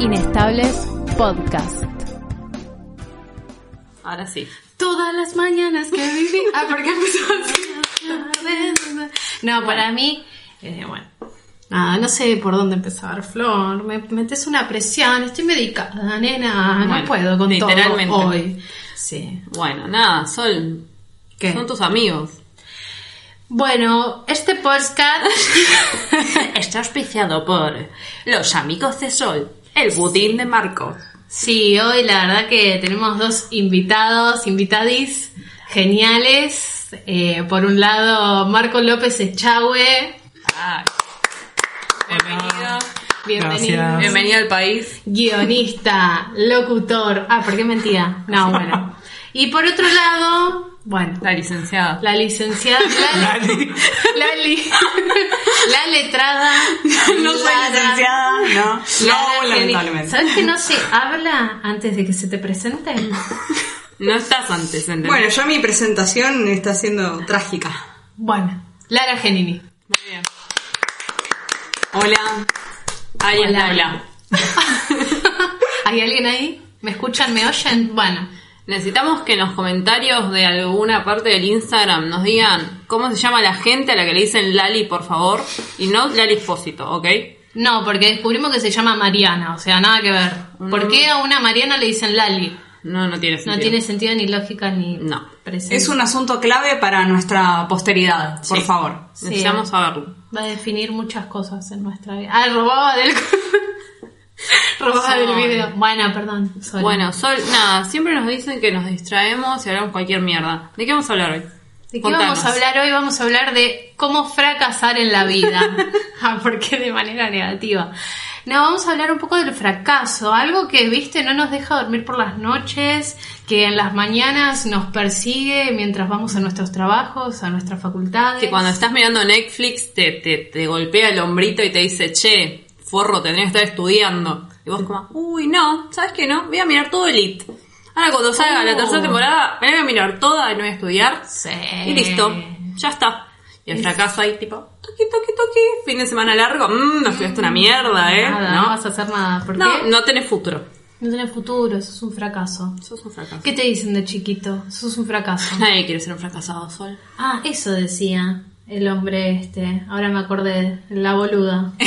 Inestables Podcast. Ahora sí. Todas las mañanas que viví. Ah, ¿por qué empezó así? No, para mí, eh, bueno. Nada, no sé por dónde empezar, Flor. Me metes una presión, estoy medicada, nena. Bueno, no puedo con literalmente. todo hoy. Sí. Bueno, nada, Sol. ¿Qué? Son tus amigos. Bueno, este podcast. Está auspiciado por los amigos de Sol. El budín de Marco. Sí, hoy la verdad que tenemos dos invitados, invitadis geniales. Eh, por un lado, Marco López Echagüe. Ay. Bienvenido. Bienvenido. Gracias. Bienvenido al país. Guionista, locutor. Ah, ¿por qué mentía? No, bueno. Y por otro lado, bueno, La licenciada. la licenciada Lali. Lali. Lali. la letrada. No soy Lara- licenciada, no. Lara No, lamentablemente. ¿Sabes que no se habla antes de que se te presenten? No estás antes, ¿entendés? Bueno, ya mi presentación está siendo trágica. Bueno, Lara Genini. Muy bien. Hola. Ahí Hola. está, hola. ¿Hay alguien ahí? ¿Me escuchan? ¿Me oyen? Bueno. Necesitamos que en los comentarios de alguna parte del Instagram nos digan cómo se llama la gente a la que le dicen Lali, por favor. Y no Lali Espósito, ¿ok? No, porque descubrimos que se llama Mariana, o sea, nada que ver. ¿Por qué a una Mariana le dicen Lali? No, no tiene sentido. No tiene sentido ni lógica ni No. presencia. Es un asunto clave para nuestra posteridad, por Sí. favor. Necesitamos saberlo. Va a definir muchas cosas en nuestra vida. Ah, robaba del... robaba del video. Bueno, perdón. Sol. Bueno, Sol, nada, siempre nos dicen que nos distraemos y hablamos cualquier mierda. ¿De qué vamos a hablar hoy? ¿De qué Contanos. vamos a hablar hoy? Vamos a hablar de cómo fracasar en la vida. ah, ¿por qué de manera negativa? No, vamos a hablar un poco del fracaso, algo que, viste, no nos deja dormir por las noches, que en las mañanas nos persigue mientras vamos a nuestros trabajos, a nuestras facultades. Que cuando estás mirando Netflix te, te, te golpea el hombrito y te dice, che, forro, tendrías que estar estudiando. Y vos como, uy, no, ¿sabes qué no? Voy a mirar todo Elite. Ahora cuando salga la Oh. tercera temporada, me voy a mirar toda y no voy a estudiar. Sí. Y listo, ya está. Y el fracaso ahí tipo, toqui, toqui, toqui, fin de semana largo, mmm, no estudiaste una mierda, ¿eh? Nada, no no, vas a hacer nada. ¿Por no, qué? no tenés futuro. No tenés futuro, eso es un fracaso. Sos un fracaso. ¿Qué te dicen de chiquito? Eso es un fracaso. Nadie quiere ser un fracasado, Sol. Ah, eso decía el hombre este. Ahora me acordé, la boluda.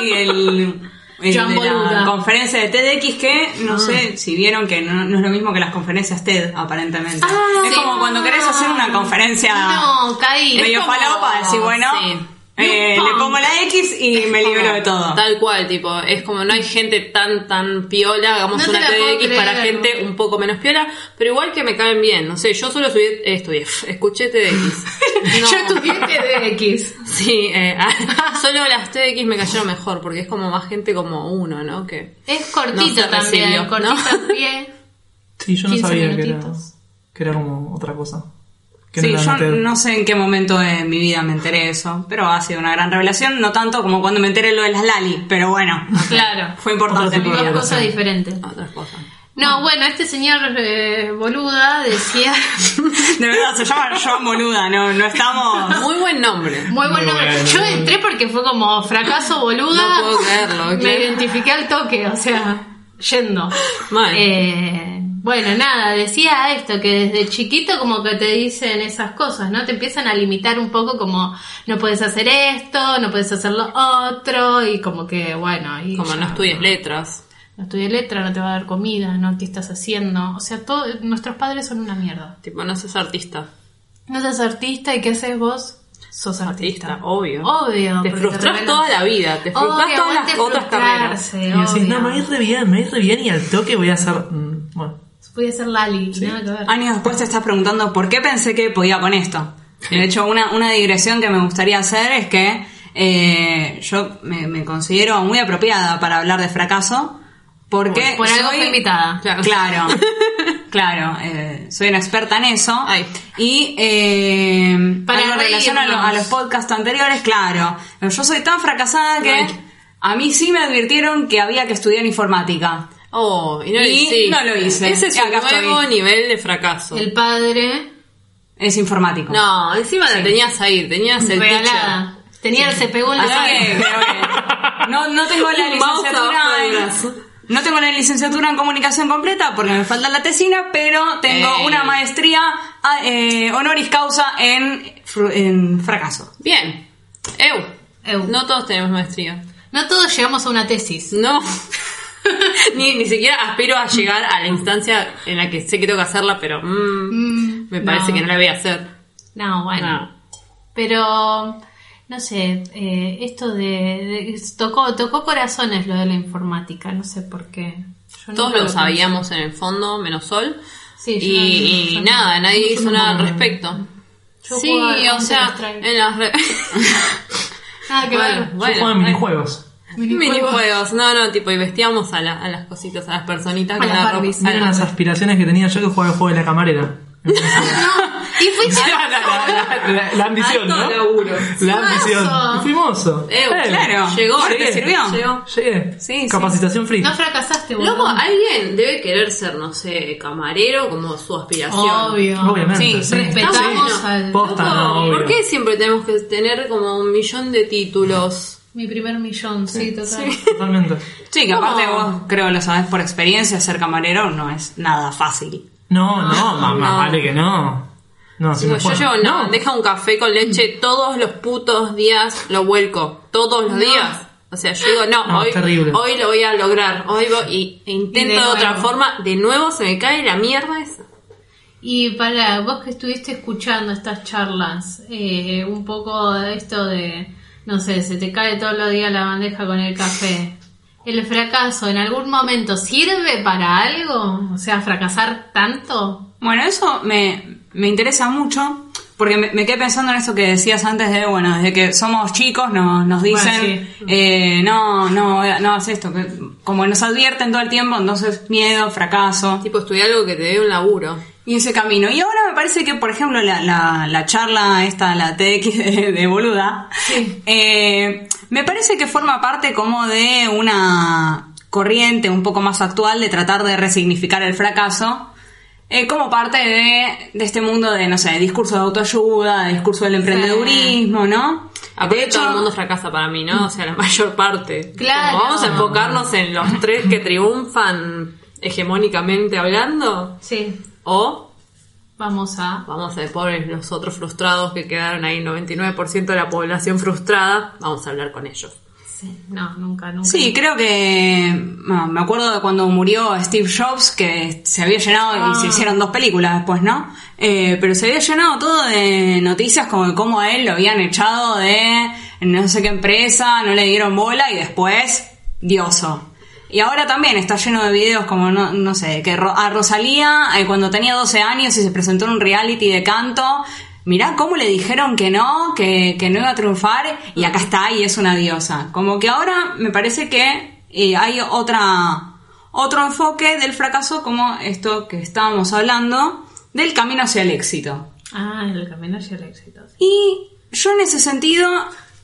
Sí, el, el John de Boluda. la conferencia de TEDx que no sé si vieron que no, no es lo mismo que las conferencias TED, aparentemente. Ah, es sí. como cuando querés hacer una conferencia No, caí. medio como- falopa, decir, bueno, Sí. Eh, le pongo la X y me libero de todo. Tal cual, tipo, es como no hay gente tan, tan piola, hagamos No una TDX para gente un poco menos piola, pero igual que me caen bien, no sé, yo solo estudié, eh, estudié, escuché TDX. No, Yo estudié TDX. Sí, eh, solo las TDX me cayeron mejor, porque es como más gente como uno, ¿no? Que Es cortito también, recibió, cortito ¿no? pie. Sí, yo no 15 sabía que era, que era como otra cosa. Que Sí, no yo no sé en qué momento de mi vida me enteré de eso, pero ha sido una gran revelación, no tanto como cuando me enteré lo de las Lali, pero bueno, Claro. fue importante en mi vida. Cosas diferentes. otras cosas. No, bueno, este señor eh, boluda decía. De verdad, se llama Joan Boluda, no, no estamos... Muy buen nombre. Muy bueno. bueno. Yo entré porque fue como fracaso boluda. No puedo creerlo, Me identifiqué al toque, o sea, yendo. Mal. Eh, bueno, nada, decía esto, que desde chiquito como que te dicen esas cosas, ¿no? Te empiezan a limitar un poco como no puedes hacer esto, no puedes hacer lo otro, y como que, bueno, y Como ya. no estudies letras. No estudié letra, no te va a dar comida, ¿no? ¿Qué estás haciendo? O sea, todo, nuestros padres son una mierda. Tipo, no seas artista. No seas artista y ¿qué haces vos? Sos artista. Artista, obvio. Obvio. Te frustras toda la vida, te frustras todas las otras carreras. Y decís, obvio. no, me ir re bien, me ir re bien y al toque voy a hacer... bueno, Voy a ser Lali, nada que ver. Años después te estás preguntando por qué pensé que podía con esto. De hecho, una, una digresión que me gustaría hacer es que eh, yo me, me considero muy apropiada para hablar de fracaso porque Por algo soy- fui invitada. Claro. Claro, claro, eh, soy una experta en eso. Ay. Y eh, Para en relación a, lo- a los podcasts anteriores, claro, yo soy tan fracasada que Ay. a mí sí me advirtieron que había que estudiar informática. Oh, y no lo Y no lo hice. Ese es un acá nuevo estoy. nivel de fracaso. El padre, Es informático. No, encima la tenías ahí, tenías el regalada. Tenía el CPU en la Así que No, no tengo la licenciatura no tengo la licenciatura en comunicación completa porque me falta la tesina, pero tengo Ey. una maestría ah, eh, honoris causa en, en fracaso. Bien. Eu. Eu. No todos tenemos maestría. No todos llegamos a una tesis. No. ni, ni siquiera aspiro a llegar a la instancia en la que sé que tengo que hacerla, pero mm, Mm, me parece no. que no la voy a hacer. No, bueno. No. Pero, no sé, eh, esto de, de- tocó, tocó corazones lo de la informática, no sé por qué. Yo Todos lo sabíamos en el fondo, menos Sol. Sí, y, no- y nada, nadie hizo no nada al respecto. Yo sí, o sea, en las Nada que Bueno, ver. Yo bueno, juego en bueno. Minijuegos. Minijuegos, no, no, tipo, y vestíamos a, la- a las cositas, a las personitas A las. Barbies. Miren las- aspiraciones que tenía yo que jugaba el juego de la camarera. Y fuiste la, la- la- la ambición, ¿no? laburo. La ambición. Fui mozo. Eh, claro. Llegó, ¿Te Llegué. sirvió? Llegó. Llegué. Sí, sí. Capacitación free. No fracasaste, boludo. Loco, alguien debe querer ser, no sé, camarero como su aspiración. Obvio. Obviamente. Sí, sí. Respetamos Sí. al... Posta, Loco, no, obvio. ¿Por qué siempre tenemos que tener como un millón de títulos? Mi primer millón, sí, total. Totalmente. Sí, que aparte vos creo lo sabes por experiencia, ser camarero no es nada fácil. No, no, más no. vale que no. No, si Digo, yo llevo una bandeja un café con leche todos los putos días, lo vuelco. Todos los días. O sea, yo digo, no, No, hoy, hoy lo voy a lograr. Hoy voy, y, e intento Y de de, otra forma. De nuevo se me cae la mierda esa. Y para vos que estuviste escuchando estas charlas, eh, un poco de esto de, no sé, se te cae todos los días la bandeja con el café. ¿El fracaso en algún momento sirve para algo? O sea, fracasar tanto. Bueno, eso me, me interesa mucho porque me, me quedé pensando en eso que decías antes de, bueno, desde que somos chicos nos, nos dicen, Bueno, sí. eh, no, no, no hagas esto, que como nos advierten todo el tiempo, entonces miedo, fracaso Tipo, estudiar algo que te dé un laburo. Y ese camino. Y ahora me parece que, por ejemplo, la, la, la charla esta, la TX de, de boluda, eh, me parece que forma parte como de una corriente un poco más actual de tratar de resignificar el fracaso. eh, como parte de, de este mundo de, no sé, discurso de autoayuda, de discurso del emprendedurismo, ¿no? Aparte De hecho, todo el mundo fracasa para mí, ¿no? O sea, la mayor parte. Claro. Como vamos a enfocarnos en los tres que triunfan hegemónicamente hablando. Sí. O Vamos a... vamos a pobres los otros frustrados que quedaron ahí, 99% de la población frustrada. Vamos a hablar con ellos. Sí, no, nunca, nunca. Sí, creo que me acuerdo de cuando murió Steve Jobs que se había llenado y Ah. se hicieron dos películas después, ¿no? Eh, pero se había llenado todo de noticias como de cómo a él lo habían echado de no sé qué empresa, no le dieron bola y después dioso. Y ahora también está lleno de videos como, no, no sé, que a Rosalía eh, cuando tenía 12 años y se presentó en un reality de canto, mirá cómo le dijeron que no, que, que no iba a triunfar y acá está y es una diosa. Como que ahora me parece que eh, hay otra, otro enfoque del fracaso como esto que estábamos hablando del camino hacia el éxito. Ah, el camino hacia el éxito. sí. Y yo en ese sentido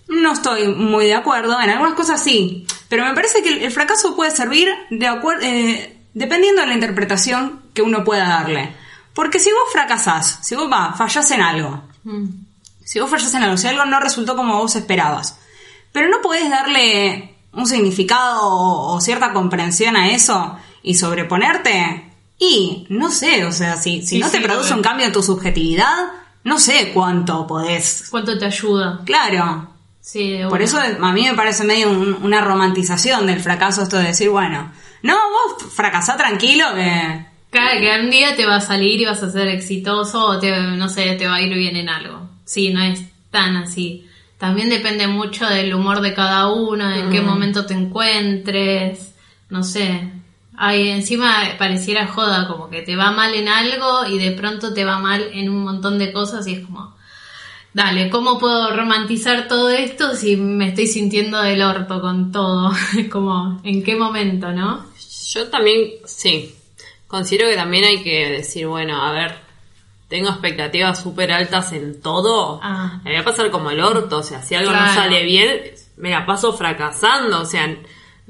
no estoy muy de acuerdo, en algunas cosas sí, pero me parece que el, fracaso puede servir de eh, dependiendo de la interpretación que uno pueda darle. Porque si vos fracasás, si vos va, fallás en algo, Mm. si vos fallás en algo, si algo no resultó como vos esperabas, pero no podés darle un significado o, o cierta comprensión a eso y sobreponerte, y no sé, o sea, si, si Sí, no te sí, produce un cambio en tu subjetividad, no sé cuánto podés. ¿Cuánto te ayuda? Claro. Sí, Por eso a mí me parece medio un- una romantización del fracaso esto de decir, bueno, no, vos fracasá tranquilo que... Claro, que un día te va a salir y vas a ser exitoso o te, no sé, te va a ir bien en algo. Sí, no es tan así. También depende mucho del humor de cada uno, en qué momento te encuentres, no sé. Ay, encima pareciera joda, como que te va mal en algo y de pronto te va mal en un montón de cosas y es como, dale, ¿cómo puedo romantizar todo esto si me estoy sintiendo del orto con todo? Como, ¿en qué momento, no? Yo también, sí, considero que también hay que decir, bueno, a ver, tengo expectativas súper altas en todo, Ah. me voy a pasar como el orto, o sea, si algo no sale bien, me la paso fracasando, o sea,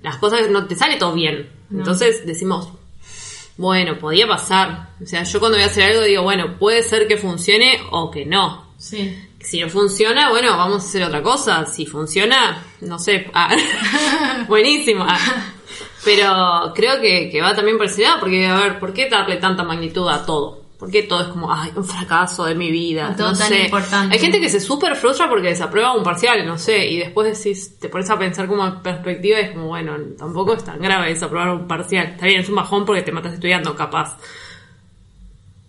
las cosas no te sale todo bien. Entonces decimos, bueno, podía pasar. O sea, yo cuando voy a hacer algo digo, bueno, puede ser que funcione o que no. Sí. Si no funciona, bueno, vamos a hacer otra cosa. Si funciona, no sé. ah, buenísimo. ah. Pero creo que, que va también por ese lado, porque, a ver, ¿por qué darle tanta magnitud a todo? ¿Por qué todo es como, ay, un fracaso de mi vida? Todo no tan sé. importante. Hay gente que se súper frustra porque desaprueba un parcial, no sé, y después decís, te pones a pensar como en perspectiva y es como, bueno, tampoco es tan grave desaprobar un parcial. Está bien, es un bajón porque te matas estudiando, capaz.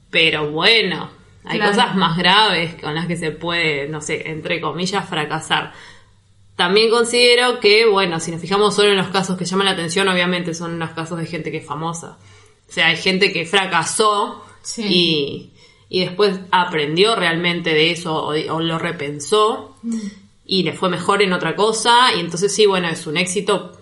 Pero bueno, hay Claro. cosas más graves con las que se puede, no sé, entre comillas, fracasar. También considero que, bueno, si nos fijamos solo en los casos que llaman la atención, obviamente son los casos de gente que es famosa. O sea, hay gente que fracasó Sí. y, y después aprendió realmente de eso o, o lo repensó y le fue mejor en otra cosa. Y entonces sí, bueno, es un éxito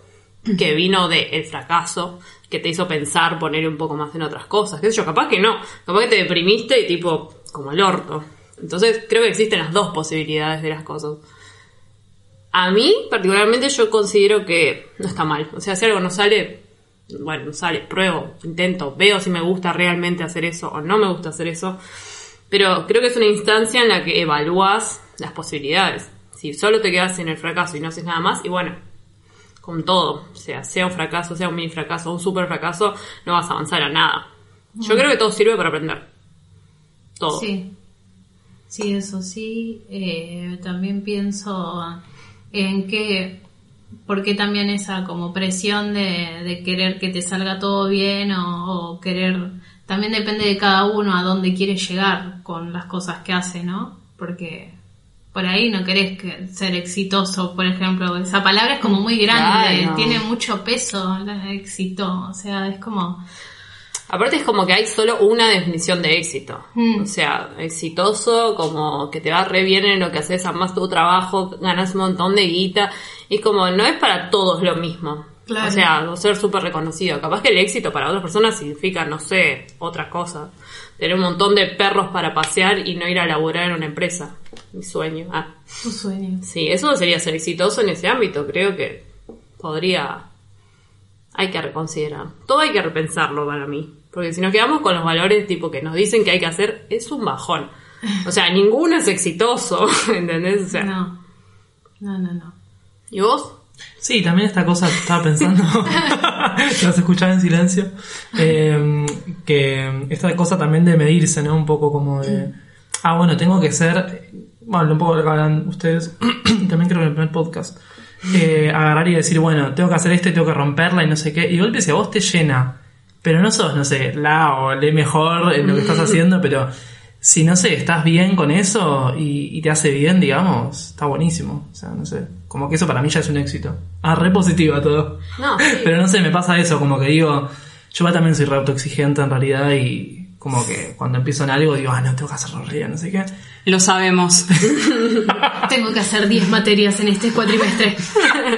que vino del fracaso, que te hizo pensar, poner un poco más en otras cosas. ¿Qué sé yo? Capaz que no. Capaz que te deprimiste y tipo, como el orto. Entonces creo que existen las dos posibilidades de las cosas. A mí, particularmente, yo considero que no está mal. O sea, si algo no sale, bueno, no sale, pruebo, intento, veo si me gusta realmente hacer eso o no me gusta hacer eso. Pero creo que es una instancia en la que evalúas las posibilidades. Si solo te quedas en el fracaso y no haces nada más, y bueno, con todo, o sea, sea un fracaso, sea un mini fracaso, un super fracaso, no vas a avanzar a nada. Yo creo que todo sirve para aprender. Todo. Sí, sí, eso sí. Eh, también pienso en que, porque también esa como presión de, de querer que te salga todo bien o, o querer, también depende de cada uno a dónde quiere llegar con las cosas que hace, ¿no? Porque por ahí no querés que ser exitoso, por ejemplo, esa palabra es como muy grande, Claro. tiene mucho peso, el éxito, o sea, es como... Aparte es como que hay solo una definición de éxito. Mm. O sea, exitoso, como que te va re bien en lo que haces, amas tu trabajo, ganas un montón de guita. Y como no es para todos lo mismo. Claro. O sea, no ser súper reconocido. Capaz que el éxito para otras personas significa, no sé, otra cosa. Tener un montón de perros para pasear y no ir a laburar en una empresa. Mi sueño. Ah, Tu sueño. sí, eso sería ser exitoso en ese ámbito. Creo que podría... Hay que reconsiderar. Todo hay que repensarlo para mí. Porque si nos quedamos con los valores tipo que nos dicen que hay que hacer, es un bajón. O sea, ninguno es exitoso, ¿entendés? O sea, No, no, no, no. ¿y vos? Sí, también esta cosa que estaba pensando, las escuchaba en silencio, eh, que esta cosa también de medirse, ¿no? Un poco como de, ah, bueno, tengo que ser, bueno, un poco lo que hablan ustedes, también creo que en el primer podcast, eh, agarrar y decir, bueno, tengo que hacer esto y tengo que romperla y no sé qué, y de golpe si a vos te llena, pero no sos, no sé, la o le mejor en lo que estás haciendo, pero si no sé, estás bien con eso y, y te hace bien, digamos, está buenísimo. O sea, no sé, como que eso para mí ya es un éxito. Ah, re positiva todo. No, sí. Pero no sé, me pasa eso, como que digo, yo también soy re autoexigente en realidad y como que cuando empiezo en algo digo, ah, no, tengo que hacerlo bien, no sé qué. Lo sabemos. Tengo que hacer 10 materias en este cuatrimestre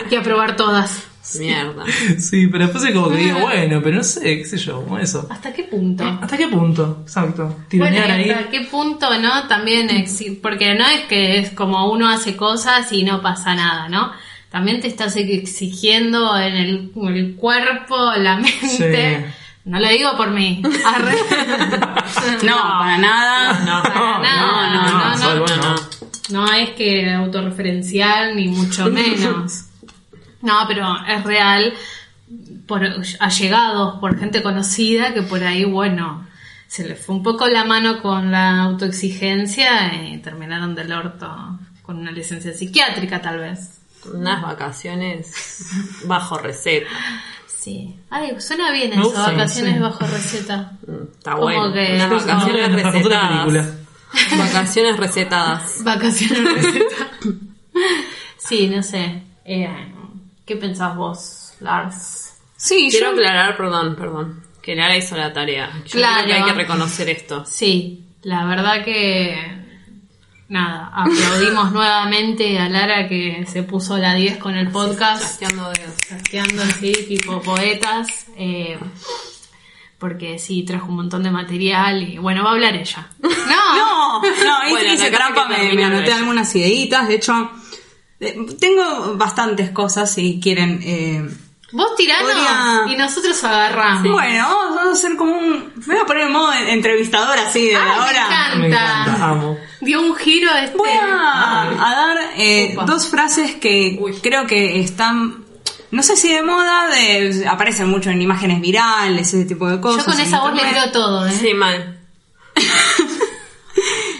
y aprobar todas. Mierda. Sí, pero después es como que digo, bueno, pero no sé, qué sé yo, como eso. ¿Hasta qué punto? ¿Hasta qué punto? Exacto. Tironear ¿y ahí. ¿hasta qué punto, no? También, exi- porque no es que es como uno hace cosas y no pasa nada, ¿no? También te estás exigiendo en el, en el cuerpo, la mente. Sí. No lo digo por mí. Arre. No, para nada. No, Para nada, no, no, no, no, es que autorreferencial, ni mucho menos. No, pero es real por allegados, por gente conocida, que por ahí, bueno, se le fue un poco la mano con la autoexigencia y terminaron del orto con una licencia psiquiátrica, tal vez. Unas vacaciones bajo receta. Sí. Ay, suena bien eso, gusta, vacaciones sí. bajo receta. Está Como bueno. que- Unas No, vacaciones recetadas. película. Vacaciones recetadas. Vacaciones receta. sí, no sé. Eh, ¿Qué pensás vos, Lars? Sí, Quiero yo- aclarar, perdón, perdón, que Lara hizo la tarea. Yo Claro. creo que hay que reconocer esto. Sí, la verdad que nada, aplaudimos nuevamente a Lara que se puso la 10 con el podcast, Chasqueando dedos. así, tipo poetas, eh, porque sí, trajo un montón de material y bueno, va a hablar ella. No, No, no, ahí Bueno, hice trampa, me, me anoté ella. algunas ideitas, de hecho, eh, tengo bastantes cosas si quieren eh, Vos tiranos Podría- y nosotros agarramos. Bueno, vamos, a hacer como un. Me voy a poner en modo entrevistador así de Ay, me ahora. encanta. Me encanta, amo. Dio un giro este. Voy a, a dar eh, dos frases que creo que están. No sé si de moda, de, aparecen mucho en imágenes virales, ese tipo de cosas. Yo con esa voz le creo todo, ¿eh? Sí, mal.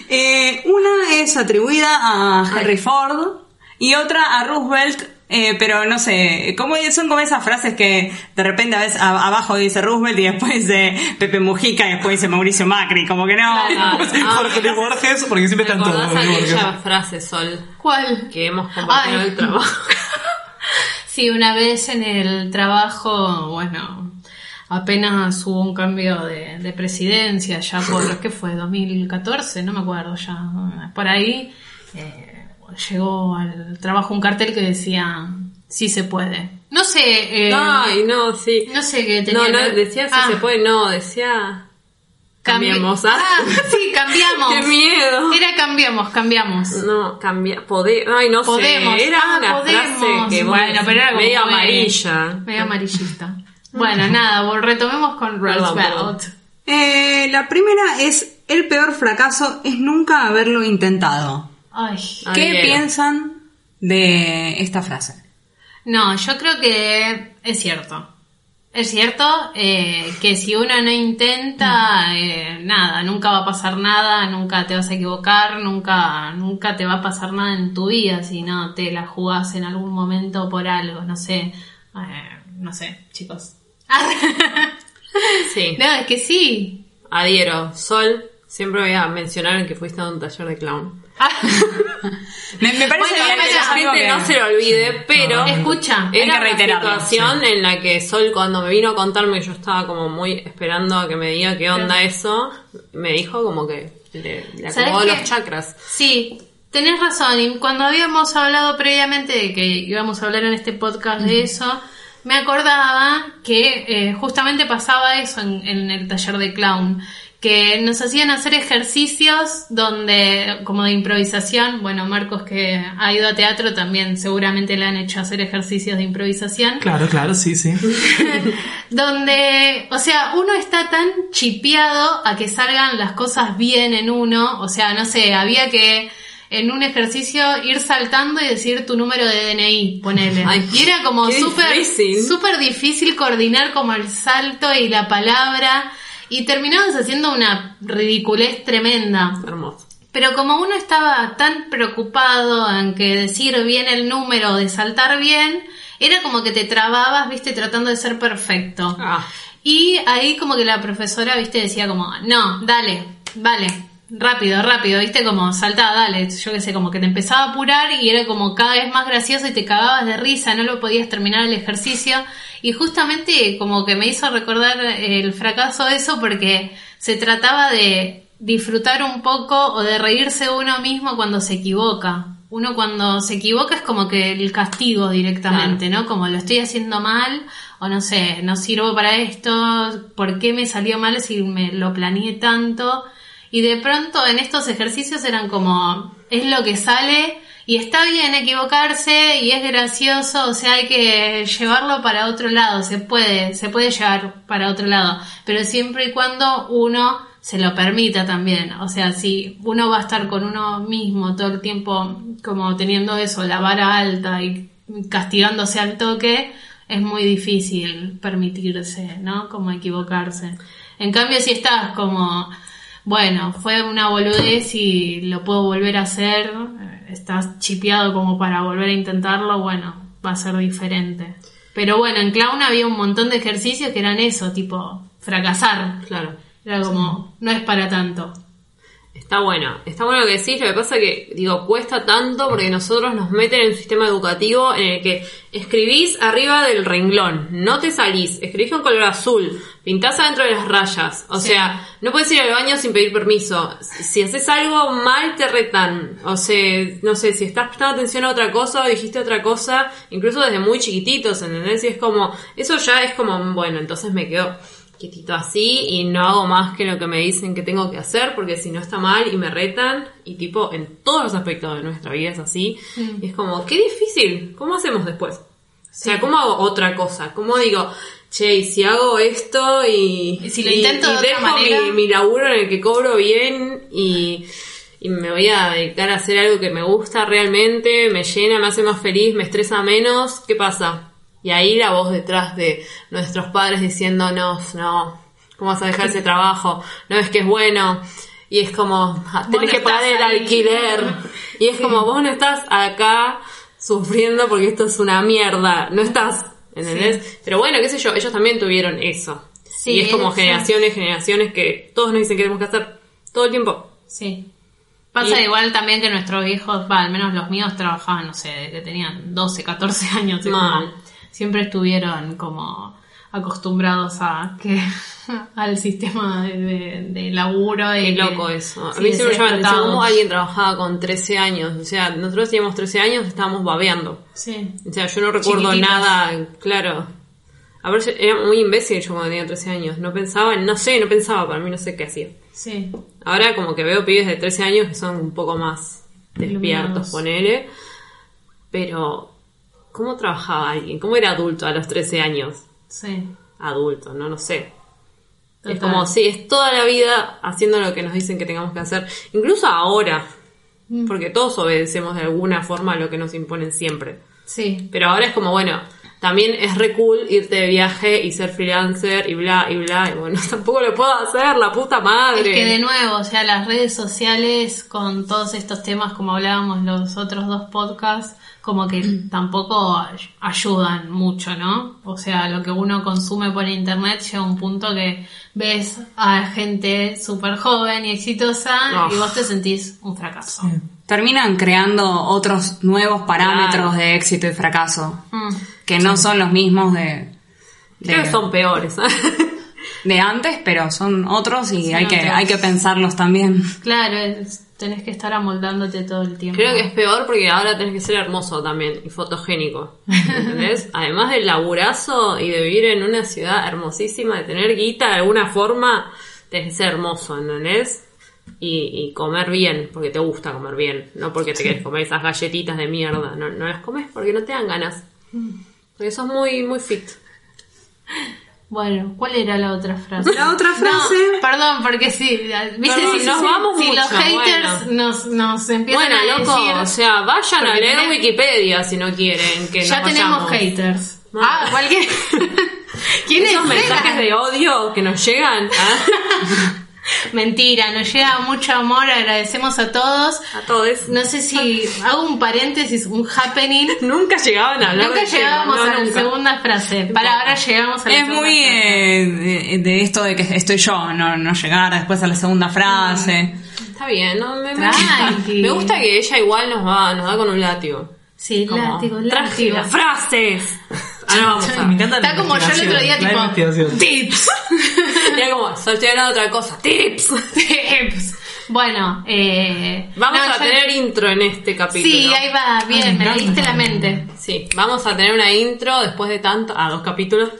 Eh, una es atribuida a Henry Ford y otra a Roosevelt, eh, pero no sé, como son como esas frases que de repente a veces a- abajo dice Roosevelt y después dice Pepe Mujica y después dice Mauricio Macri, como que no. Claro. Ah, Jorge Luis Borges, porque siempre ¿Te están todos. aquella frase, Sol, ¿Cuál? que hemos compartido Ay. el trabajo? Sí, una vez en el trabajo, bueno, apenas hubo un cambio de, de presidencia, ya por, ¿qué fue? 2014, no me acuerdo ya. Por ahí eh, llegó al trabajo un cartel que decía, sí se puede. No sé, eh, Ay, no, sí. no sé qué tenía. No, no, que- decía si Ah, se puede, no, decía... cambi- Cambiemos, ¿ah? Ah, sí, cambiamos. ¡Qué miedo! Era cambiamos, cambiamos. No, cambia, poder, ay, no Podemos. sé, era Ah, una podemos. frase que Bueno, pero era medio amarilla. Medio amarillista. Bueno, nada, retomemos con Roosevelt. Eh, la primera es el peor fracaso es nunca haberlo intentado. Ay. ¿Qué piensan de esta frase? No, yo creo que es cierto. Es cierto eh, que si uno no intenta, eh, nada, nunca va a pasar nada, nunca te vas a equivocar, nunca, nunca te va a pasar nada en tu vida si no te la jugás en algún momento por algo, no sé, eh, no sé, chicos. Sí, no, es que sí. adhiero. Sol, siempre voy a mencionar que fuiste a un taller de clown. Me, me parece Bueno, bien para que la gente que- no se lo olvide, pero Escucha, Hay que era una situación en la que Sol cuando me vino a contarme, yo estaba como muy esperando a que me diga qué onda eso, me dijo como que le, le ¿Sabes acomodó los chakras. Sí, tenés razón. Y cuando habíamos hablado previamente de que íbamos a hablar en este podcast de eso, me acordaba que eh, justamente pasaba eso en, en el taller de clown. Que nos hacían hacer ejercicios donde, como de improvisación, bueno, Marcos que ha ido a teatro también seguramente le han hecho hacer ejercicios de improvisación Claro, claro, sí, sí. donde, o sea, uno está tan chipeado a que salgan las cosas bien en uno, o sea, no sé, había que en un ejercicio ir saltando y decir tu número de DNI, ponele. Ay, y era como súper difícil. súper difícil coordinar como el salto y la palabra y terminabas haciendo una ridiculez tremenda. Hermoso. Pero como uno estaba tan preocupado en que decir bien el número, de saltar bien, era como que te trababas, viste, tratando de ser perfecto. Ah. Y ahí como que la profesora, viste, decía como, no, dale, vale, rápido, rápido, viste, como saltá, dale, yo qué sé, como que te empezaba a apurar y era como cada vez más gracioso y te cagabas de risa, no lo podías terminar el ejercicio. Y justamente como que me hizo recordar el fracaso de eso porque se trataba de disfrutar un poco o de reírse uno mismo cuando se equivoca. Uno cuando se equivoca es como que el castigo directamente, ¿no? Como lo estoy haciendo mal o no sé, no sirvo para esto, ¿por qué me salió mal si me lo planeé tanto? Y de pronto en estos ejercicios eran como, es lo que sale y está bien equivocarse y es gracioso, o sea, hay que llevarlo para otro lado, se puede, se puede llevar para otro lado, pero siempre y cuando uno se lo permita también, o sea, si uno va a estar con uno mismo todo el tiempo como teniendo eso, la vara alta y castigándose al toque, es muy difícil permitirse, ¿no? Como equivocarse. En cambio, si estás como, bueno, fue una boludez y lo puedo volver a hacer, estás chipeado como para volver a intentarlo, bueno, va a ser diferente. Pero bueno, en Clown había un montón de ejercicios que eran eso, tipo, fracasar. Claro. Era como, no es para tanto. Está bueno, está bueno lo que decís, lo que pasa que, digo, cuesta tanto porque nosotros nos meten en un sistema educativo en el que escribís arriba del renglón, no te salís, escribís con color azul, pintás adentro de las rayas, o Sí. sea, no puedes ir al baño sin pedir permiso, si haces algo mal te retan, o sea, no sé, si estás prestando atención a otra cosa o dijiste otra cosa, incluso desde muy chiquititos, ¿entendés? Y es como, eso ya es como, bueno, entonces me quedo quietito así y no hago más que lo que me dicen que tengo que hacer porque si no está mal y me retan y tipo en todos los aspectos de nuestra vida es así y es como qué difícil ¿cómo hacemos después? sea, ¿cómo hago otra cosa? ¿Cómo digo, che, y si hago esto y, Y si lo intento de dejo manera? mi, mi laburo en el que cobro bien y, y me voy a dedicar a hacer algo que me gusta realmente, me llena, me hace más feliz, me estresa menos, ¿qué pasa? Y ahí la voz detrás de nuestros padres diciéndonos, no, ¿cómo vas a dejar ese trabajo? No es que es bueno. Y es como, ah, tenés que pagar el alquiler. Y es como, vos no estás acá sufriendo porque esto es una mierda. No estás, ¿entendés? Pero bueno, qué sé yo, ellos también tuvieron eso. Sí, y es como generaciones, generaciones que todos nos dicen que tenemos que hacer todo el tiempo. Sí. Pasa Y- igual también que nuestros hijos, va, al menos los míos trabajaban, no sé, desde que tenían 12, 14 años. Mal. Siempre estuvieron como acostumbrados a que al sistema de, de- de laburo y Qué que- loco eso. A mí siempre me explotados. como alguien trabajaba con 13 años. O sea, nosotros teníamos 13 años, estábamos babeando. Sí. O sea, yo no recuerdo Chiquititas. nada, claro. A ver, yo- era muy imbécil yo cuando tenía 13 años. No pensaba, en- no sé, no pensaba, para mí no sé qué hacía. Sí. Ahora como que veo pibes de 13 años que son un poco más despiertos, Iluminados. ponele. Pero, ¿cómo trabajaba alguien? ¿Cómo era adulto a los 13 años? Sí. Adulto, no lo sé. Es como, sí, es toda la vida haciendo lo que nos dicen que tengamos que hacer. Incluso ahora. Mm. Porque todos obedecemos de alguna forma a lo que nos imponen siempre. Sí. Pero ahora es como, bueno, también es re cool irte de viaje y ser freelancer y bla, y bla. Y bueno, tampoco lo puedo hacer, la puta madre. Es que de nuevo, o sea, las redes sociales con todos estos temas, como hablábamos los otros dos podcasts, como que tampoco ay- ayudan mucho, ¿no? O sea, lo que uno consume por internet llega a un punto que ves a gente súper joven y exitosa y vos te sentís un fracaso. Terminan creando otros nuevos parámetros Claro. de éxito y fracaso, Mm. que no son los mismos de, Creo que son peores. de antes, pero son otros y hay, que, hay que pensarlos también. Claro, es- tenés que estar amoldándote todo el tiempo. Creo que es peor porque ahora tenés que ser hermoso también y fotogénico. ¿Entendés? Además del laburazo y de vivir en una ciudad hermosísima, de tener guita de alguna forma, tenés que ser hermoso, ¿entendés? Y, y comer bien, porque te gusta comer bien, no porque te querés comer esas galletitas de mierda. No, no las comes porque no te dan ganas. Porque sos muy, muy fit. Bueno, ¿cuál era la otra frase? La otra frase- No, perdón, porque sí, viste, Perdón, si, nos si- vamos si mucho, los haters bueno. nos, nos empiezan Bueno, a loco, decir... o sea, vayan a leer tenés- Wikipedia si no quieren que ya nos tenemos vayamos. haters. Bueno. Ah, cualquier... ¿Quién es Esos mensajes de odio que nos llegan ¿ah? Mentira, nos llega mucho amor, agradecemos a todos. a todos. No sé si hago un paréntesis, un happening. Nunca llegaban a hablar Nunca tema, llegábamos no, a la nunca. segunda frase. Para ahora llegamos a la Es segunda muy frase. eh, de, de esto de que estoy yo, no, no llegar después a la segunda frase. Está bien, no, me, me Tranqui. gusta. Me gusta que ella igual nos va, nos da con un látigo. Sí, Como, látigo, látigo. frases. Ahora vamos a. Me encanta la Está como yo el otro día, tipo, tips. Era como, estoy hablando de otra cosa. Tips. Tips. Bueno, eh, Vamos no, a tener intro en este capítulo. Sí, ahí va, bien, me encanta. leíste la mente. Sí, vamos a tener una intro después de tanto, a dos capítulos.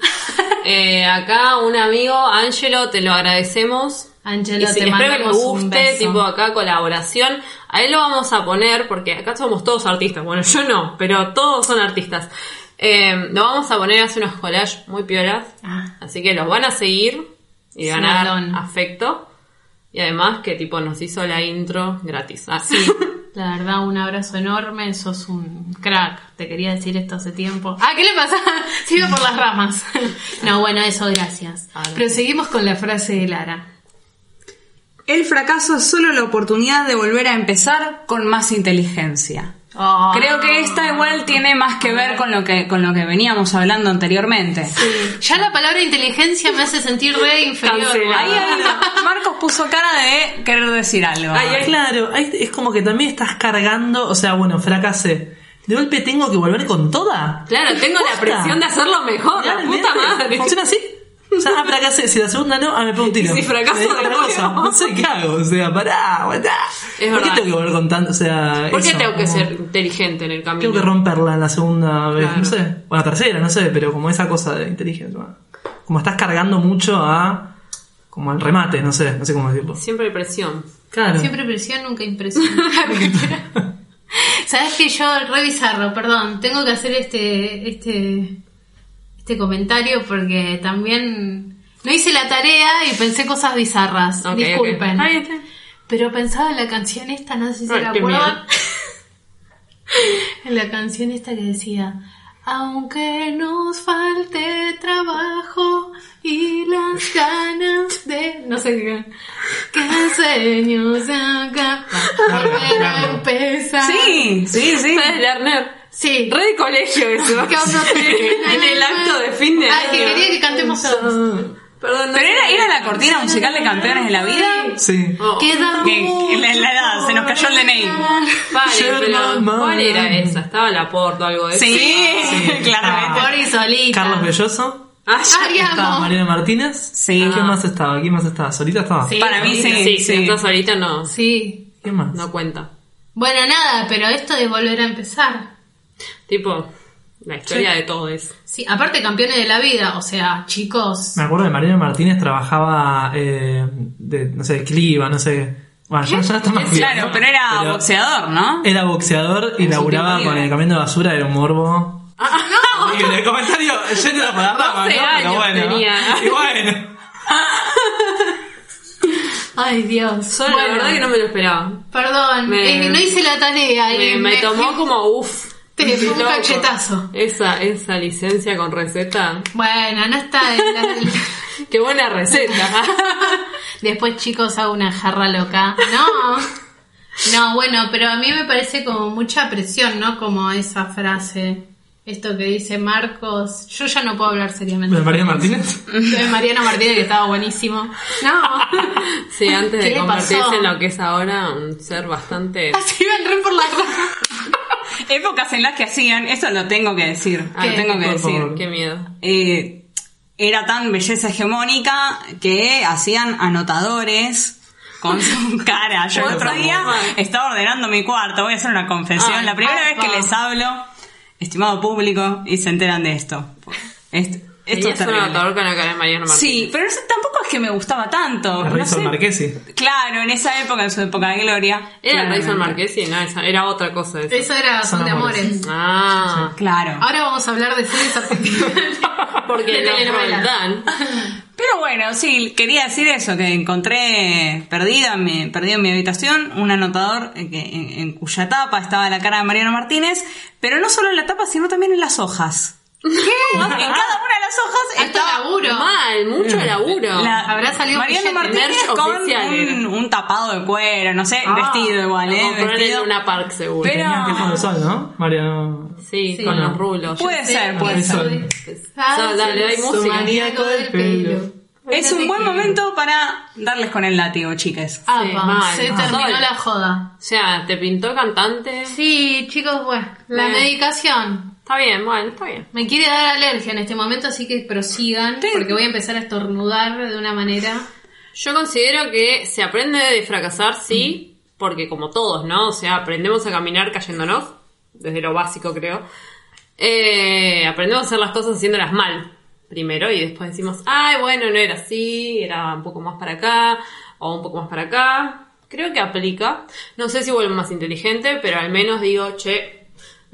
Eh, acá un amigo, Angelo, te lo agradecemos. Angelo, Y si- te espero que les guste, tipo acá colaboración. A él lo vamos a poner, porque acá somos todos artistas. Bueno, yo no, pero todos son artistas. Eh, lo vamos a poner a hacer unos collages muy piolas. Ah. Así que los van a seguir y van a dar Snap-on. afecto. Y además que tipo nos hizo la intro gratis. Ah, Sí, la verdad, un abrazo enorme, sos un crack. Te quería decir esto hace tiempo. Ah, ¿qué le pasa? Se iba por las ramas. No, bueno, eso, gracias. Ah. Proseguimos con la frase de Lara. El fracaso es solo la oportunidad de volver a empezar con más inteligencia. Oh. Creo que esta igual tiene más que ver con lo que, con lo que veníamos hablando anteriormente. Ya la palabra inteligencia me hace sentir re inferior. Ahí, ahí, Marcos puso cara de querer decir algo. Ay, ay. Claro, es como que también estás cargando, o sea, bueno, fracasé. ¿De golpe tengo que volver con toda? Claro, tengo la presión de hacerlo mejor, la puta madre. ¿Funciona así? O sea, ah, fracasé. Si la segunda no, ah, me pongo un tiro. Y si fracaso Me otra cosa. No sé qué hago. O sea, pará, aguantá. Es ¿Por qué verdad. tengo que volver con tanto? O sea, ¿Por qué eso, tengo que como- ser inteligente en el camino? Tengo que romperla en la segunda vez, Claro. no sé. O la tercera, no sé, pero como esa cosa de inteligencia. bueno. Como estás cargando mucho a. Como al remate, no sé, no sé cómo decirlo. Siempre hay presión. Claro. Siempre presión, nunca impresión. Sabes que yo, re bizarro, perdón, tengo que hacer este, este, este comentario porque también no hice la tarea y pensé cosas bizarras. Disculpen. Está bien. Pero pensaba en la canción esta, no sé si se Ay, la acuerdan. en la canción esta que decía, aunque nos falte trabajo y las ganas de... No sé qué. Que sueños acá volver a empezar. Sí, sí, sí. Sí. Re de colegio eso. ¿Qué onda? en el acto de fin de Ah, que quería que cantemos todos. Perdón, no Pero era, era la cortina musical de Campeones de la Vida. Sí. Oh. Queda Que, que la, la edad, se nos cayó el DNI. Vale, pero. ¿cuál era esa? ¿Estaba la Porto o algo de eso? Sí, claramente. Por y solita. Carlos Belloso. Ah. Estaba Mariana Martínez. Sí. ¿Quién más estaba? ¿Quién más estaba? ¿Solita estaba? Sí. Para mí sí. Sí, si sí. estás ahorita no, Sí. ¿Quién más? no cuenta. Bueno, nada, pero esto de volver a empezar. Tipo, la historia de todo es. Sí, aparte campeones de la vida, o sea, chicos. Me acuerdo de Mariana Martínez trabajaba eh, de, no sé, de cliva, no sé. Bueno, ya, ya no está más Claro, ¿no? pero era boxeador, ¿no? Era boxeador y laburaba con el camión de basura, era un morbo. Horrible. El comentario yendo por la rama, 12 ¿no? Pero años bueno. tenía. Y bueno. Ay, Dios. Solo Bueno, la verdad que no me lo esperaba. Perdón, Me- eh, no hice la tarea. Me, y me tomó como uff. Te fue un cachetazo. Esa, esa licencia con receta. Bueno, no está en la... Qué buena receta. Después, chicos, hago una jarra loca. No. No, bueno, pero a mí me parece como mucha presión, ¿no? Como esa frase. Esto que dice Marcos. Yo ya no puedo hablar seriamente. ¿De Mariana Martínez? De Mariana Martínez, que estaba buenísimo. No. Sí, antes ¿Qué de convertirse pasó? en lo que es ahora, un ser bastante... Así me entré por la rama. Épocas en las que hacían, eso lo tengo que decir. Lo tengo que decir. favor. Qué miedo. Eh, era tan belleza hegemónica que hacían anotadores con su cara. Yo el otro día estaba ordenando mi cuarto, voy a hacer una confesión. Ay, la primera vez que les hablo, estimado público, y se enteran de esto. Esto, esto es un anotador con la cara de Mariano Martínez. Sí, pero no sé, tampoco es que me gustaba tanto. La no Rayson sé. Marquesi. Claro, en esa época, en su época de gloria. Era. Rayson Marquesi, no, esa- era otra cosa eso. Eso era Son Son de amores. Amores. Ah, Claro. Ahora vamos a hablar de series argentinas. porque De los telenovelas. Roldán. Pero bueno, sí, quería decir eso, que encontré perdida en mi, perdido en mi habitación un anotador eh, que, en, en cuya tapa estaba la cara de Mariano Martínez, pero no solo en la tapa, sino también en las hojas. ¿Qué? En cada una de las hojas Alto estaba laburo. Mal, mucho laburo. la- Habrá salido Mariano billete. Martínez Merch con oficial era. un, un tapado de cuero, no sé, Ah, vestido igual, Lo ¿eh? en Vestido. una park seguro. Pero- Tenía anteojos de sol, ¿no? Mariano. Sí, Sí. con No. los rulos. Puede ser, puede ser. Ah, So, dale, hay música. maníaco del pelo. Es un buen momento para darles con el látigo, chiques. Apa, Sí, mal, se mal. terminó Sol. la joda. O sea, te pintó cantante. Sí, chicos, bueno, la medicación. Está bien, bueno, está bien. Me quiere dar alergia en este momento, así que prosigan, porque voy a empezar a estornudar de una manera. Yo considero que se aprende de fracasar, sí, porque como todos, ¿no? O sea, aprendemos a caminar cayéndonos, desde lo básico creo. Eh, aprendemos a hacer las cosas haciéndolas mal, primero, y después decimos, ay, bueno, no era así, era un poco más para acá, o un poco más para acá. Creo que aplica. No sé si vuelvo más inteligente, pero al menos digo, che,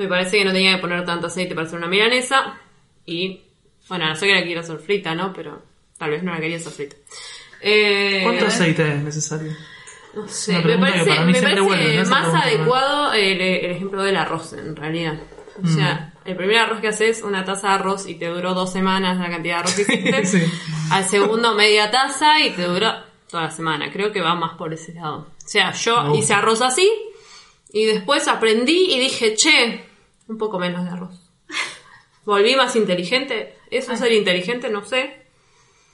me parece que no tenía que poner tanto aceite para hacer una milanesa. Y, bueno, no sé que la quiero hacer frita, ¿no? Pero tal vez no la quería hacer frita. Eh, ¿Cuánto aceite es necesario? no sé, me parece, me parece vuelve, más adecuado el, el ejemplo del arroz, en realidad. O sea, el primer arroz que haces, una taza de arroz y te duró dos semanas la cantidad de arroz que hiciste. Sí. Al segundo, media taza y te duró toda la semana. Creo que va más por ese lado. O sea, yo hice arroz así y después aprendí y dije, che, un poco menos de arroz. Volví más inteligente. ¿Eso es ser inteligente? No sé.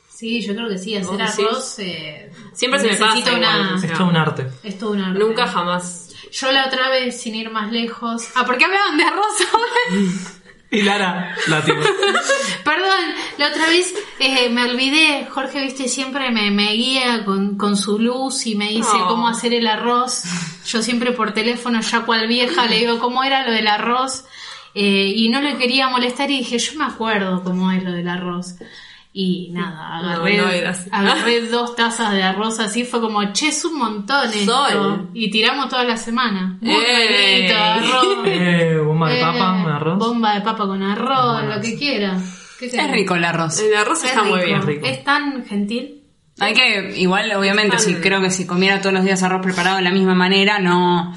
Sí, yo creo que sí, hacer arroz. eh, Siempre se me pasa igual, una. Es todo un arte. Es todo una. Nunca jamás. Yo la otra vez, sin ir más lejos. Ah, ¿por qué hablaban de arroz ahora? Y Lara, látigo. Perdón, la otra vez eh, me olvidé. Jorge, viste, siempre me, me guía con, con su luz y me dice cómo hacer el arroz. Yo siempre por teléfono, ya cual vieja, le digo cómo era lo del arroz. eh, y no le quería molestar y dije, yo me acuerdo cómo es lo del arroz. Y nada, No, agarré, no era así. agarré dos tazas de arroz así, fue como, che, es un montón esto. Sol. Y tiramos toda la semana. Un ¡Ey! buenito, arroz. Eh, bomba de Eh, papa, un arroz. Bomba de papa con arroz, Bueno, lo que quiera. ¿Qué Es querés? rico el arroz. El arroz Es está muy rico. bien. rico. Es tan gentil. Hay que, igual, obviamente, si creo que si comiera todos los días arroz preparado de la misma manera, no,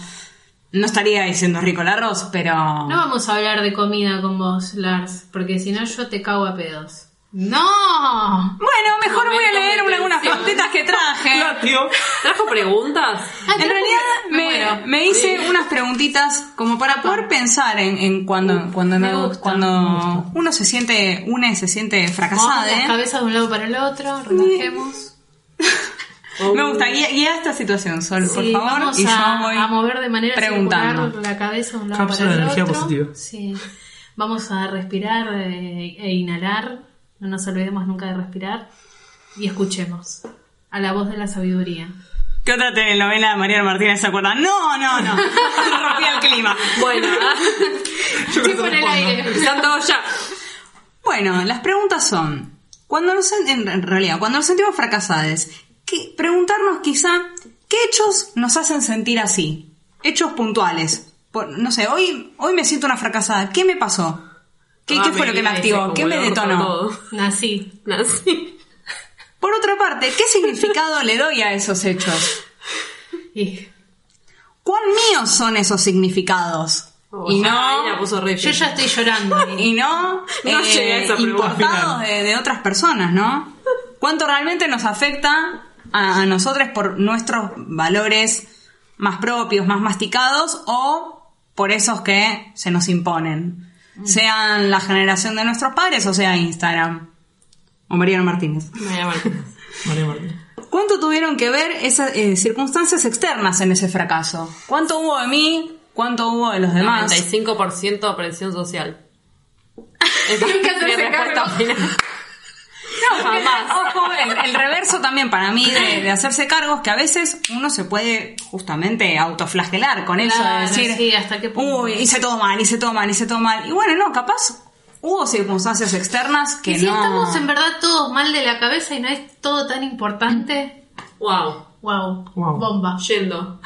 no estaría diciendo rico el arroz, pero... No vamos a hablar de comida con vos, Lars, porque si no yo te cago a pedos. ¡No! Bueno, mejor voy a leer de una- unas preguntitas que traje. Tío. ¿Trajo preguntas? Ah, En realidad me me, muero. me hice unas preguntitas como para poder pensar en, en cuando cuando Me me- gusta. cuando uno se siente una se siente fracasada. Movamos las ¿eh? cabezas de un lado para el otro, relajemos. Me gusta guía, guía esta situación, Sol, por Sí, favor, vamos y yo a, voy a mover de manera preguntando. circular la cabeza de un lado Cápsula para el de energía otro. positiva. Sí. Vamos a respirar eh, e inhalar. No nos olvidemos nunca de respirar. Y escuchemos a la voz de la sabiduría. ¿Qué otra telenovela de Mariana Martínez se acuerdan? No, no, no. Rompía el clima. Bueno, Tiempo en el aire. están todos ya. Bueno, las preguntas son, cuando nos, en realidad, cuando nos sentimos fracasadas, ¿qué- preguntarnos quizá, ¿qué hechos nos hacen sentir así? Hechos puntuales. Por- no sé, hoy, hoy me siento una fracasada. ¿Qué me pasó? ¿Qué, Ah, qué fue lo que me activó? ¿Qué me detonó? todo. Nací. Nací. Por otra parte, ¿qué significado le doy a esos hechos? ¿Cuán míos son esos significados? Oh, y no... puso yo ya estoy llorando. y no, No llegué a esa importados de otras personas, ¿no? ¿Cuánto realmente nos afecta a, a nosotros por nuestros valores más propios, más masticados o por esos que se nos imponen? Sean la generación de nuestros padres o sea Instagram. O Mariano Martínez. María Martínez. María Martín. ¿Cuánto tuvieron que ver esas eh, circunstancias externas en ese fracaso? ¿Cuánto hubo de mí? ¿Cuánto hubo de los demás? 95% presión social. Esa es mi respuesta final. No, jamás. Ojo, el, el reverso también para mí de, de hacerse cargos, que a veces uno se puede justamente autoflagelar con eso, de decir, sí, ¿hasta qué punto? uy, hice todo mal, hice todo mal, hice todo mal. Y bueno, no, capaz hubo circunstancias externas que ¿Y si no... estamos en verdad todos mal de la cabeza y no es todo tan importante? Wow. Wow. Wow. Bomba. Yendo.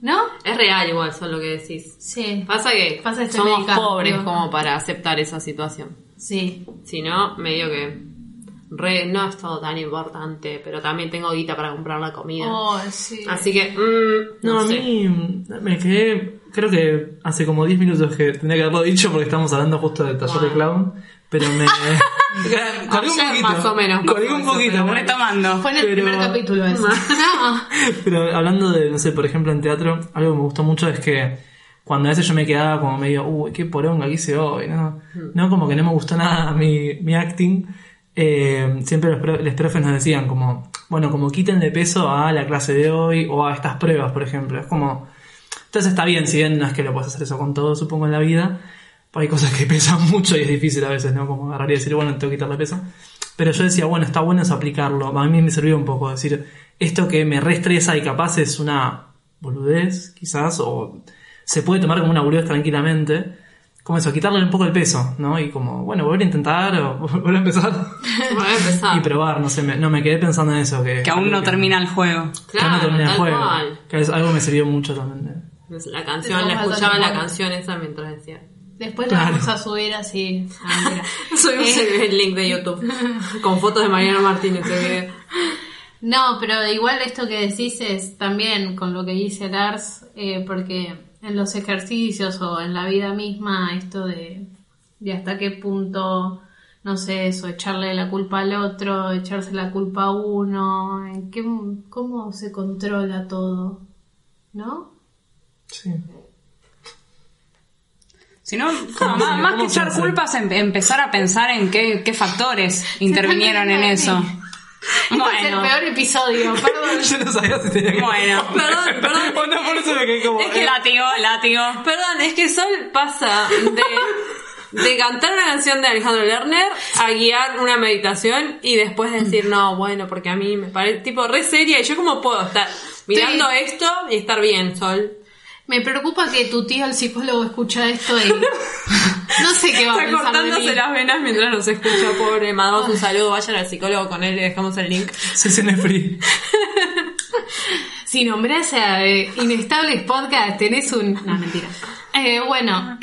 ¿No? Es real igual, son lo que decís. Sí. Pasa que Pasa somos pobres como para aceptar esa situación. Sí. Si no, medio que re, no es todo tan importante, pero también tengo guita para comprar la comida. Oh, sí. Así que, mm, no, No, a sé. mí me quedé, creo que hace como 10 minutos que tenía que haberlo dicho porque estamos hablando justo del taller de clown, pero me... colgué un poquito. más o menos Colgué un poquito. ¿no? Retomando. Fue en el Pero- primer capítulo eso. no. Pero hablando de, no sé, por ejemplo en teatro, algo que me gustó mucho es que cuando a veces yo me quedaba como medio, uy, qué poronga que hice hoy, ¿no? No, como que no me gustó nada mi, mi acting. eh, siempre los, los profes nos decían como, bueno, como quítenle peso a la clase de hoy o a estas pruebas, por ejemplo. Es como, entonces está bien, si bien no es que lo puedes hacer eso con todo, supongo, en la vida, hay cosas que pesan mucho y es difícil a veces, ¿no? Como agarrar y decir, bueno, tengo que quitarle peso. Pero yo decía, bueno, está bueno eso aplicarlo. A mí me sirvió un poco decir, esto que me reestresa y capaz es una boludez, quizás, o se puede tomar como una boludez tranquilamente. Como eso, quitarle un poco el peso, ¿no? Y como, bueno, volver a intentar o volver a empezar Voy a empezar. y probar, no sé, me, no me quedé pensando en eso. Que, Que aún no termina el juego. que aún no Claro, termina el juego. cual. Que es algo que me sirvió mucho también. de- La canción, la escuchaba la canción esa mientras decía. Después Claro. la vamos a subir así. Ah, mira. Subimos Eh, el link de YouTube con fotos de Mariano Martínez. video. No, pero igual esto que decís es también con lo que dice Lars, eh, porque en los ejercicios o en la vida misma, esto de, de hasta qué punto, no sé, eso, echarle la culpa al otro, echarse la culpa a uno, en qué, cómo se controla todo, ¿no? Sí. Si no, más, más que ¿Cómo echar culpas, em- empezar a pensar en qué, qué factores intervinieron en eso. Es el Bueno, peor episodio, perdón. Yo no sabía si tenía que... bueno. Perdón, perdón. O no, por eso me quedé como... Es que látigo, látigo. Perdón, es que Sol pasa de, de cantar una canción de Alejandro Lerner a guiar una meditación y después decir, no, bueno, porque a mí me parece tipo re seria y yo como puedo estar mirando esto y estar bien, Sol. Me preocupa que tu tío, el psicólogo, escucha esto y no sé qué va a Está pensar de mí. cortándose las venas mientras nos escucha, pobre. Mandamos un saludo, vayan al psicólogo con él, le dejamos el link. Sesión free. Si nombras a eh, Inestables Podcast, tenés un... No, mentira. Eh, bueno.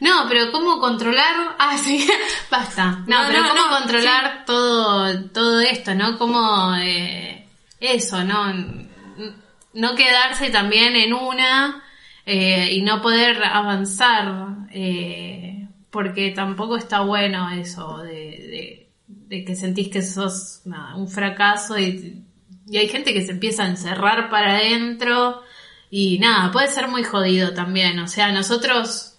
No, pero ¿cómo controlar? Ah, sí, basta. No, No, pero no, ¿cómo no, controlar todo, todo esto, no? ¿Cómo eh, eso, no? No quedarse también en una eh, y no poder avanzar, eh, porque tampoco está bueno eso de, de, que sentís que sos un fracaso y, y hay gente que se empieza a encerrar para adentro y nada, puede ser muy jodido también. O sea, nosotros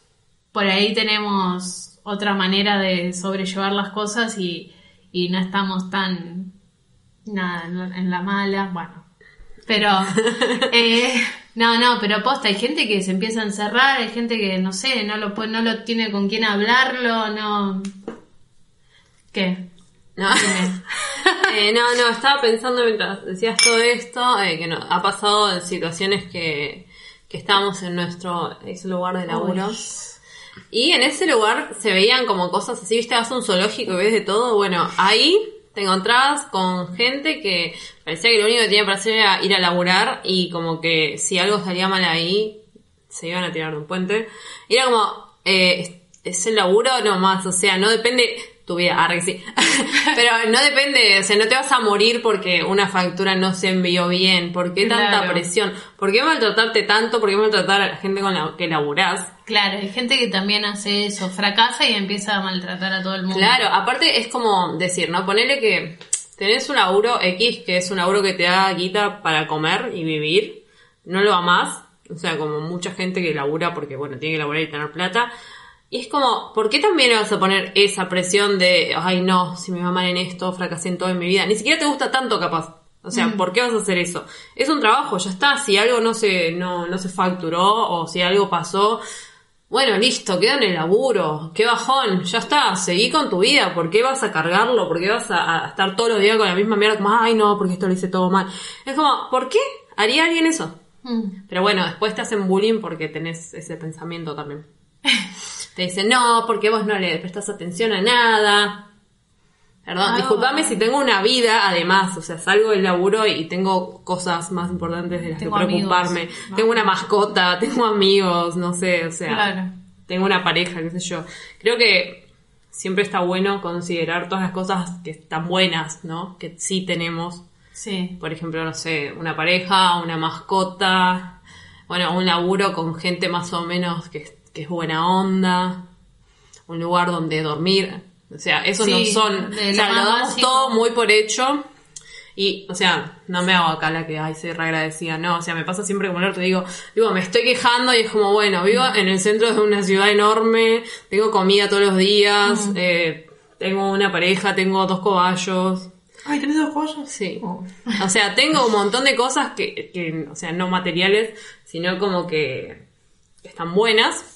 por ahí tenemos otra manera de sobrellevar las cosas y, y no estamos tan nada en la- en la mala, bueno. Pero eh, no, no, pero posta, hay gente que se empieza a encerrar, hay gente que no sé, no lo no lo tiene con quién hablarlo, no ¿Qué? No. Eh, no, no, estaba pensando mientras decías todo esto, eh, que no, ha pasado en situaciones que, que estábamos en nuestro ex lugar de laburo. Y en ese lugar se veían como cosas así, viste, vas a un zoológico y ves de todo. Bueno, ahí te encontrabas con gente que parecía que lo único que tenía para hacer era ir a laburar y como que si algo salía mal ahí, se iban a tirar de un puente. Y era como, eh, es el laburo nomás, o sea, no depende tu vida, que sí. Pero no depende, o sea, no te vas a morir porque una factura no se envió bien. ¿Por qué tanta presión? ¿Por qué maltratarte tanto? ¿Por qué maltratar a la gente con la que laburás? Claro, hay gente que también hace eso, fracasa y empieza a maltratar a todo el mundo. Claro, aparte es como decir, ¿no? Ponele que tenés un laburo X, que es un laburo que te da guita para comer y vivir, no lo amás, o sea, como mucha gente que labura porque, bueno, tiene que laburar y tener plata. Y es como, ¿por qué también le vas a poner esa presión de, ay no, si me va mal en esto, fracasé en todo en mi vida? Ni siquiera te gusta tanto capaz. O sea, ¿por qué vas a hacer eso? Es un trabajo, ya está. Si algo no se, no, no se facturó o si algo pasó, bueno, listo, queda en el laburo, qué bajón, ya está, seguí con tu vida, ¿por qué vas a cargarlo? ¿Por qué vas a, a estar todos los días con la misma mierda como, ay no, porque esto lo hice todo mal? Es como, ¿por qué haría alguien eso? Mm. Pero bueno, después te hacen bullying porque tenés ese pensamiento también. Te dicen, no, porque vos no le prestas atención a nada. Perdón, Ah. disculpame si tengo una vida, además, o sea, salgo del laburo y tengo cosas más importantes de las que preocuparme. amigos. Tengo una mascota, tengo amigos, no sé, o sea, Claro. tengo una pareja, qué sé yo. Creo que siempre está bueno considerar todas las cosas que están buenas, ¿no? Que sí tenemos. Sí. Por ejemplo, no sé, una pareja, una mascota, bueno, un laburo con gente más o menos que, que es buena onda, un lugar donde dormir. O sea, eso Sí, no son. O sea, lo damos básico. todo muy por hecho. Y, o sea, no me hago acá la que, ay, soy re agradecida. No, o sea, me pasa siempre como el te digo, digo, me estoy quejando y es como, bueno, vivo en el centro de una ciudad enorme, tengo comida todos los días, eh, tengo una pareja, tengo dos cobayos. Ay, ¿tenés dos caballos? Sí. Oh. O sea, tengo un montón de cosas que, que, o sea, no materiales, sino como que están buenas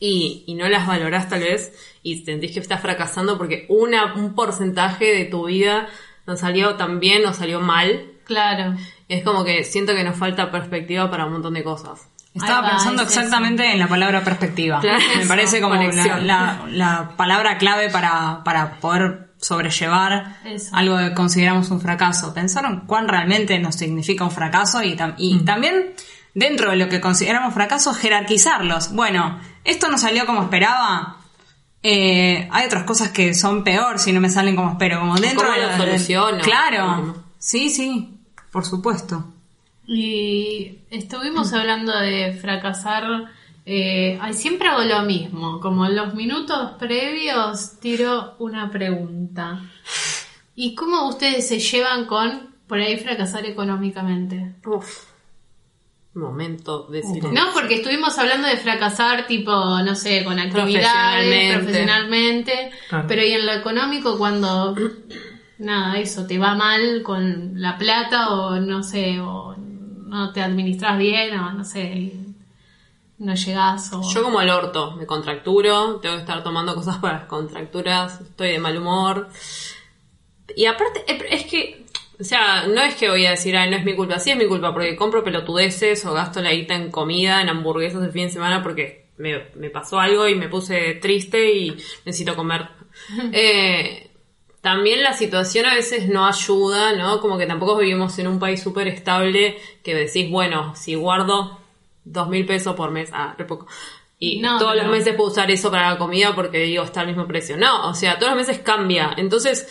y, y no las valorás tal vez y sentís que estás fracasando porque una, un porcentaje de tu vida no salió tan bien o salió mal. Claro. Es como que siento que nos falta perspectiva para un montón de cosas. Estaba va, pensando es exactamente en la palabra perspectiva. Claro, Me eso, parece como la, conexión. la- la palabra clave para, para poder sobrellevar Eso. algo que consideramos un fracaso. ¿Pensaron cuán realmente nos significa un fracaso? Y, tam- y Mm. también, dentro de lo que consideramos fracaso, jerarquizarlos. Bueno, esto no salió como esperaba. Eh, hay otras cosas que son peor si no me salen como espero. Como dentro ¿Cómo de lo de- soluciono? Claro. Sí, sí. Por supuesto. Y estuvimos hablando de fracasar. Eh, ay, siempre hago lo mismo. Como en los minutos previos tiro una pregunta. ¿Y cómo ustedes se llevan con por ahí fracasar económicamente? Uf. Momento de silencio. No, porque estuvimos hablando de fracasar tipo, no sé, con actividades, Profesionalmente. profesionalmente, Claro. pero y en lo económico cuando, nada, eso, te va mal con la plata o no sé, o no te administras bien o no sé, no llegás o... Yo como el orto, me contracturo, tengo que estar tomando cosas para las contracturas, estoy de mal humor. Y aparte, es que O sea, no es que voy a decir, ay, no es mi culpa. Sí es mi culpa porque compro pelotudeces o gasto la guita en comida, en hamburguesas el fin de semana porque me, me pasó algo y me puse triste y necesito comer. Eh, también la situación a veces no ayuda, ¿no? Como que tampoco vivimos en un país súper estable que decís, bueno, si guardo dos mil pesos por mes, ah, re poco. Y No, todos pero- los meses puedo usar eso para la comida porque digo, está al mismo precio. No, o sea, todos los meses cambia. Entonces,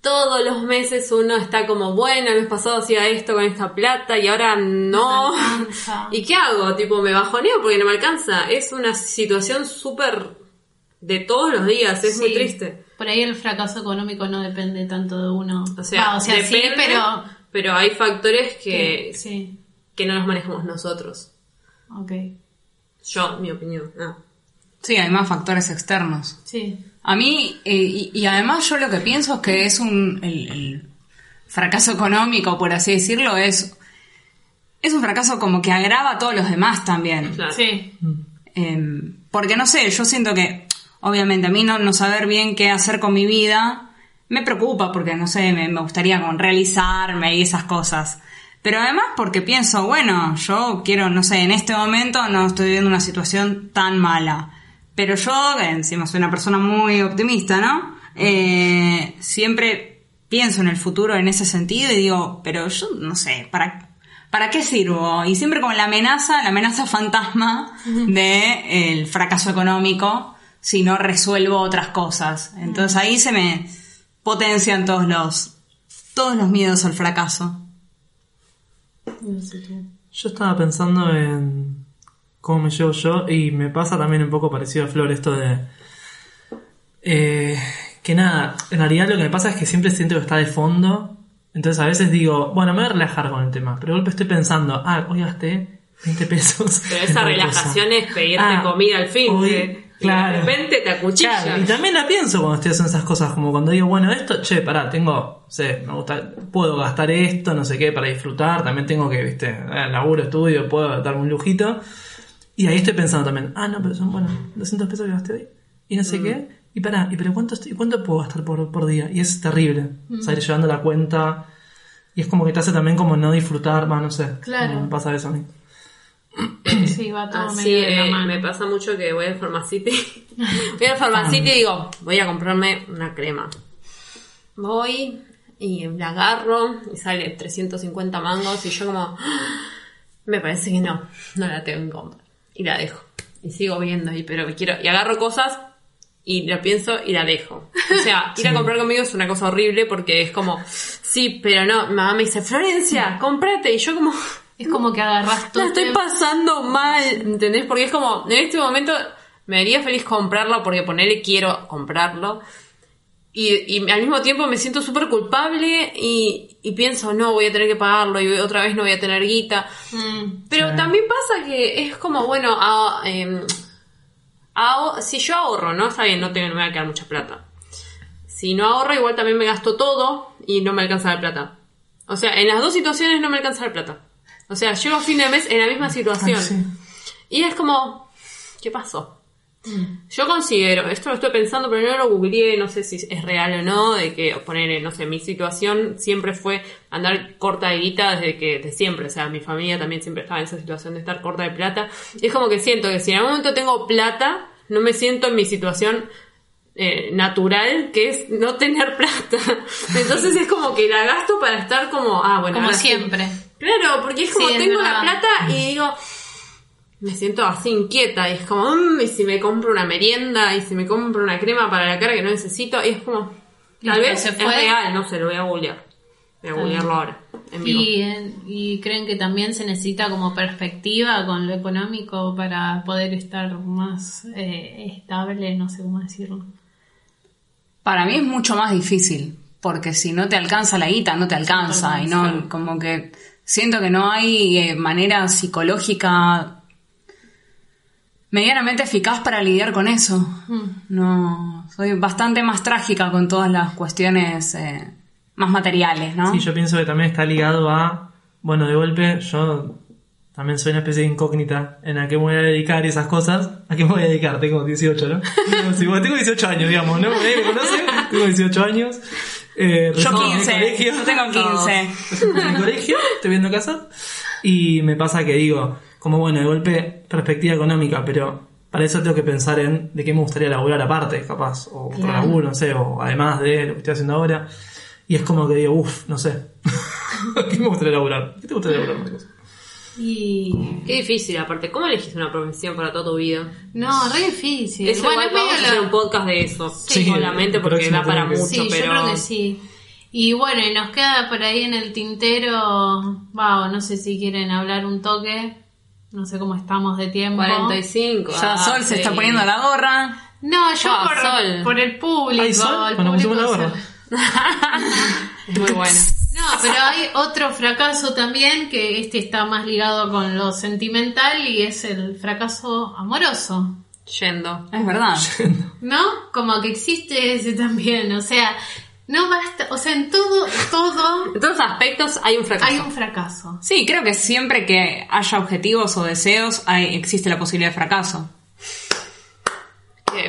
todos los meses uno está como, bueno, el mes pasado hacía esto con esta plata y ahora no. ¿Y qué hago? Tipo, me bajoneo porque no me alcanza. Es una situación súper de todos los días, es muy Sí. triste. Por ahí el fracaso económico no depende tanto de uno. O sea, Ah, o sea sí, depende, pero... pero hay factores que, que- sí, que no los manejamos nosotros. ok. Yo, mi opinión. Ah. Sí, hay más factores externos. Sí. A mí, eh, y, y además yo lo que pienso es que es un. El, el fracaso económico, por así decirlo, es. Es un fracaso como que agrava a todos los demás también. Claro. Sí. Eh, porque no sé, yo siento que, obviamente, a mí no, no saber bien qué hacer con mi vida me preocupa porque, no sé, me, me gustaría como realizarme y esas cosas. Pero además porque pienso, bueno, yo quiero, no sé, en este momento no estoy viviendo una situación tan mala. Pero yo, que encima soy una persona muy optimista, ¿no? Eh, siempre pienso en el futuro en ese sentido y digo, pero yo no sé, ¿para, ¿para qué sirvo? Y siempre con la amenaza, la amenaza fantasma de el fracaso económico si no resuelvo otras cosas. Entonces ahí se me potencian todos los, todos los miedos al fracaso. Yo estaba pensando en cómo me llevo yo y me pasa también un poco parecido a Flor esto de... eh, que nada, en realidad lo que me pasa es que siempre siento que está de fondo. Entonces a veces digo, bueno, me voy a relajar con el tema. Pero de golpe estoy pensando, ah, hoy gasté 20 pesos. Pero esa relajación cosa. es pedirte Ah, comida al fin. hoy- y claro. de repente te acuchillas. Claro, y también la pienso cuando estoy haciendo esas cosas, como cuando digo, bueno, esto, che, pará, tengo, sé, me gusta, puedo gastar esto, no sé qué, para disfrutar, también tengo que, viste, eh, laburo, estudio, puedo darme un lujito. Y ahí estoy pensando también, ah, no, pero son, bueno, 200 pesos que gasté hoy, y no sé qué, y pará, y pero ¿cuánto, estoy, cuánto puedo gastar por, por día? Y es terrible, salir llevando la cuenta, y es como que te hace también como no disfrutar, va, no sé, Claro. me pasa eso a mí. Sí, va todo Así medio de la eh, mano. me pasa mucho que voy al Pharmacity. voy al Pharmacity y digo, voy a comprarme una crema. Voy y la agarro y sale 350 mangos y yo como, "Ah, me parece que no, no la tengo en compra. Y la dejo. Y sigo viendo ahí, pero quiero, y agarro cosas y la pienso y la dejo. O sea, ir a comprar conmigo es una cosa horrible porque es como, sí, pero no, mamá me dice, Florencia, cómprate. Y yo como, Es como que agarras todo. la estoy pasando mal, ¿entendés? Porque es como, en este momento me haría feliz comprarlo porque ponerle quiero comprarlo. Y, y al mismo tiempo me siento súper culpable y, y pienso, no, voy a tener que pagarlo y otra vez no voy a tener guita. Mm, Pero también pasa que es como, bueno, a- aho- si yo ahorro, ¿no? Está bien, no, tengo, no me va a quedar mucha plata. Si no ahorro, igual también me gasto todo y no me alcanza la plata. O sea, en las dos situaciones no me alcanza la plata. O sea, llego a fin de mes en la misma situación. Ah, sí. Y es como, ¿qué pasó? Yo considero, esto lo estoy pensando, pero no lo googleé, no sé si es real o no, de que poner, no sé, mi situación siempre fue andar corta de guita desde que, de siempre, o sea, mi familia también siempre estaba en esa situación de estar corta de plata. Y es como que siento que si en algún momento tengo plata, no me siento en mi situación eh, natural, que es no tener plata. Entonces es como que la gasto para estar como, ah, bueno, como sí. siempre. Claro, porque es como Sí, es tengo la plata y digo, me siento así inquieta y es como, "Mm, y si me compro una merienda y si me compro una crema para la cara que no necesito, y es como, tal vez se es real, no sé, lo voy a googlear. Voy a googlearlo ahora, en vivo. Y, eh, y creen que también se necesita como perspectiva con lo económico para poder estar más eh, estable, no sé cómo decirlo. Para mí es mucho más difícil, porque si no te alcanza la guita, no te alcanza. Y no, como que siento que no hay eh, manera psicológica medianamente eficaz para lidiar con eso. No, soy bastante más trágica con todas las cuestiones eh, más materiales, ¿no? Sí, yo pienso que también está ligado a, bueno, de golpe yo también soy una especie de incógnita en a qué me voy a dedicar y esas cosas. ¿A qué me voy a dedicar? Tengo 18, ¿no? Bueno, tengo 18 años, digamos, ¿no? Nadie me conoce, tengo 18 años. Eh, Yo recién en el 15, colegio. yo tengo 15. Estoy en el colegio, estoy viendo casa. Y me pasa que digo, como bueno, de golpe, perspectiva económica, pero para eso tengo que pensar en de qué me gustaría laburar aparte, capaz. O otro Claro. laburo, no sé, o además de lo que estoy haciendo ahora. Y es como que digo, uff, no sé. ¿Qué me gustaría laburar? ¿Qué te gustaría laburar, Marcos? Y. Qué difícil, aparte. ¿Cómo elegiste una profesión para toda tu vida? No, re difícil. Eso bueno, igual vamos a hacer lo- un podcast de eso. Sí, solamente el porque próximo da para que- mucho, Sí, pero... yo creo que sí. Y bueno, y nos queda por ahí en el tintero, va, no sé si quieren hablar un toque, no sé cómo estamos de tiempo. 45. Ya ah, Sol se está poniendo la gorra. No, yo Ah, por, Sol. por el público. ¿Hay sol? el Bueno, público pusimos la gorra. Es muy bueno. No, pero hay otro fracaso también, que este está más ligado con lo sentimental y es el fracaso amoroso. Yendo. Es verdad. ¿No? Como que existe ese también, o sea, no basta, o sea, en todo, todo En todos los aspectos hay un fracaso. hay un fracaso. Sí, creo que siempre que haya objetivos o deseos hay, existe la posibilidad de fracaso.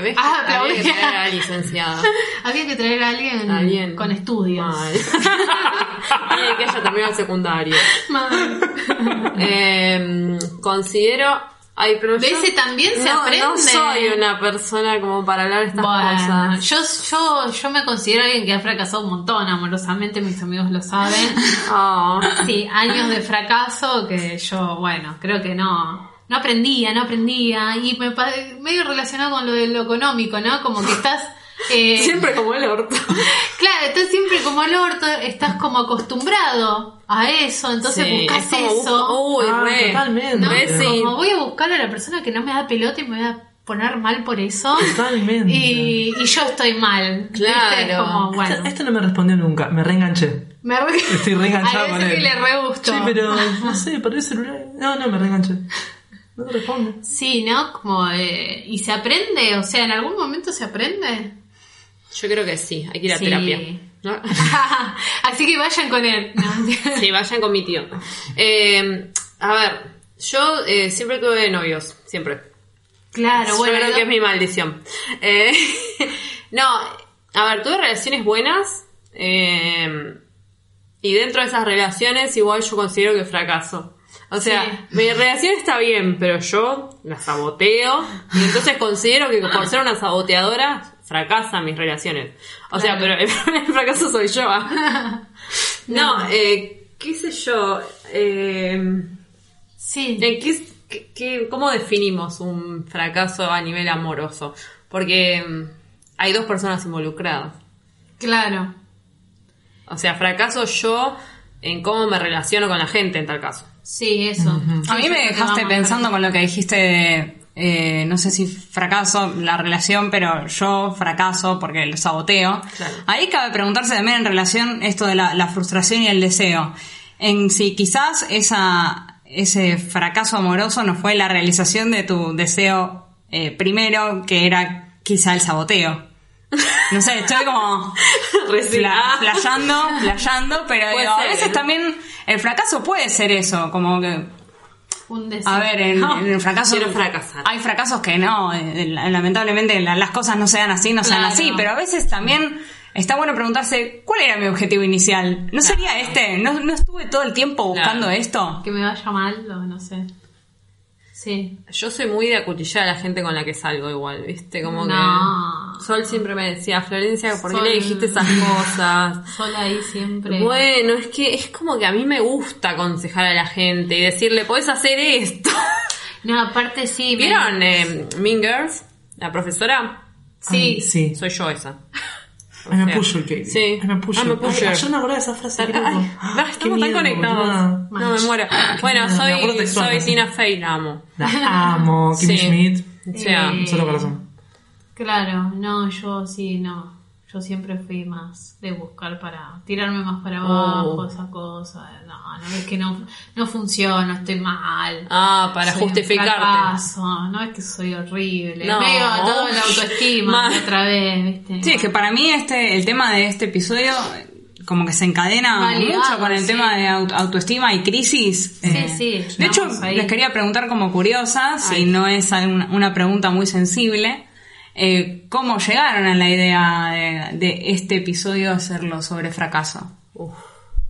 ¿Ves? Ah, Había que traer a la licenciada. Había que traer a alguien, Alguien. con estudios. Mal. Alguien que haya terminado el secundario. Mal. Eh, considero... Ay, pero De yo ese también se no, aprende. No soy una persona como para hablar estas Bueno, cosas. yo, yo, yo me considero alguien que ha fracasado un montón amorosamente, mis amigos lo saben. Oh. Sí, años de fracaso que yo, bueno, creo que no, no aprendía, no aprendía. Y me medio relacionado con lo de lo económico, ¿no? Como que estás... eh, Siempre como el orto. Claro, estás siempre como el orto, estás como acostumbrado a eso, entonces Sí, buscas es eso. Uy, Ah, re. totalmente. ¿no? Re, sí. Como voy a buscar a la persona que no me da pelota y me voy a poner mal por eso. Totalmente. Y, y yo estoy mal. Claro. Es como, bueno. Esto, esto no me respondió nunca, me reenganché. Me re... Estoy reenganchado A con él. que le re gustó. Sí, pero no sé, perdí el celular. No, no, me reenganché. No te respondo. Sí, ¿no? Como, eh, ¿y se aprende? O sea, ¿en algún momento se aprende? Yo creo que sí, hay que ir a Sí. terapia. ¿no? Así que vayan con él. Sí, vayan con mi tío. Eh, a ver, yo eh, siempre tuve novios, siempre. claro, yo bueno. creo no- que es mi maldición. Eh, no, a ver, tuve relaciones buenas y dentro de esas relaciones igual yo considero que fracaso. O sea, Sí. mi relación está bien, pero yo la saboteo y entonces considero que por ser una saboteadora fracasan mis relaciones. O sea, pero el, fracaso soy yo. ¿ah? No, eh, qué sé yo. Eh, Sí. ¿En qué, qué- qué- ¿Cómo definimos un fracaso a nivel amoroso? Porque mm, hay dos personas involucradas. Claro. O sea, fracaso yo en cómo me relaciono con la gente en tal caso. Sí, eso. A mí Sí, me dejaste pensando con lo que dijiste de, eh, no sé si fracaso la relación, pero yo fracaso porque lo saboteo. Claro. Ahí cabe preguntarse también en relación esto de la, la frustración y el deseo. En si quizás esa, ese fracaso amoroso no fue la realización de tu deseo eh, primero, que era quizá el saboteo. No sé, estoy como flayando, flayando, pero digo, a veces ¿eh? también el fracaso puede ser eso, como que Un a ver, en, No, en el fracaso. quiero fracasar. Hay fracasos que no, eh, lamentablemente la- las cosas no se dan así, no se dan Claro. así, pero a veces también está bueno preguntarse cuál era mi objetivo inicial. ¿No sería este? ¿No, no estuve todo el tiempo buscando Claro. esto? Que me vaya mal, o no sé. Sí. Yo soy muy de acuchillar a la gente con la que salgo igual, ¿viste? Como No. que... Sol siempre me decía, Florencia, ¿por qué Sol- le dijiste esas cosas? Sola ahí siempre. Bueno, es que es como que a mí me gusta aconsejar a la gente y decirle, podés hacer esto. No, aparte sí. me- ¿Vieron eh, Mean Girls? La profesora. Sí. Ay, sí. Soy yo esa. I'm a sea, pusher, Katie. sí. I'm a pusher. I'm a pusher. Ay, ayer me acordé de esa frase. Ay, loco. ay, Ah, estamos tan conectados. No, me muero. Bueno, acuerdo soy, textual, soy. Tina Fey, la amo. La amo, Kimmy Sí. Schmidt. O sea, Eh, Solo corazón. Claro, no, yo sí, no. Yo siempre fui más de buscar para tirarme más para abajo, Oh. esa cosa. No, no es que no, no funciona, estoy mal. ah, para Soy un justificarte. fracaso, no es que soy horrible. No. Medio todo la autoestima otra vez, ¿viste? Sí, es que para mí este, el tema de este episodio como que se encadena mucho con el sí. tema de au- autoestima y crisis. Eh, Sí, sí, De hecho, ahí. les quería preguntar como curiosa, si Ay. no es alguna- una pregunta muy sensible, eh, cómo llegaron a la idea de, de este episodio hacerlo sobre fracaso. Uf,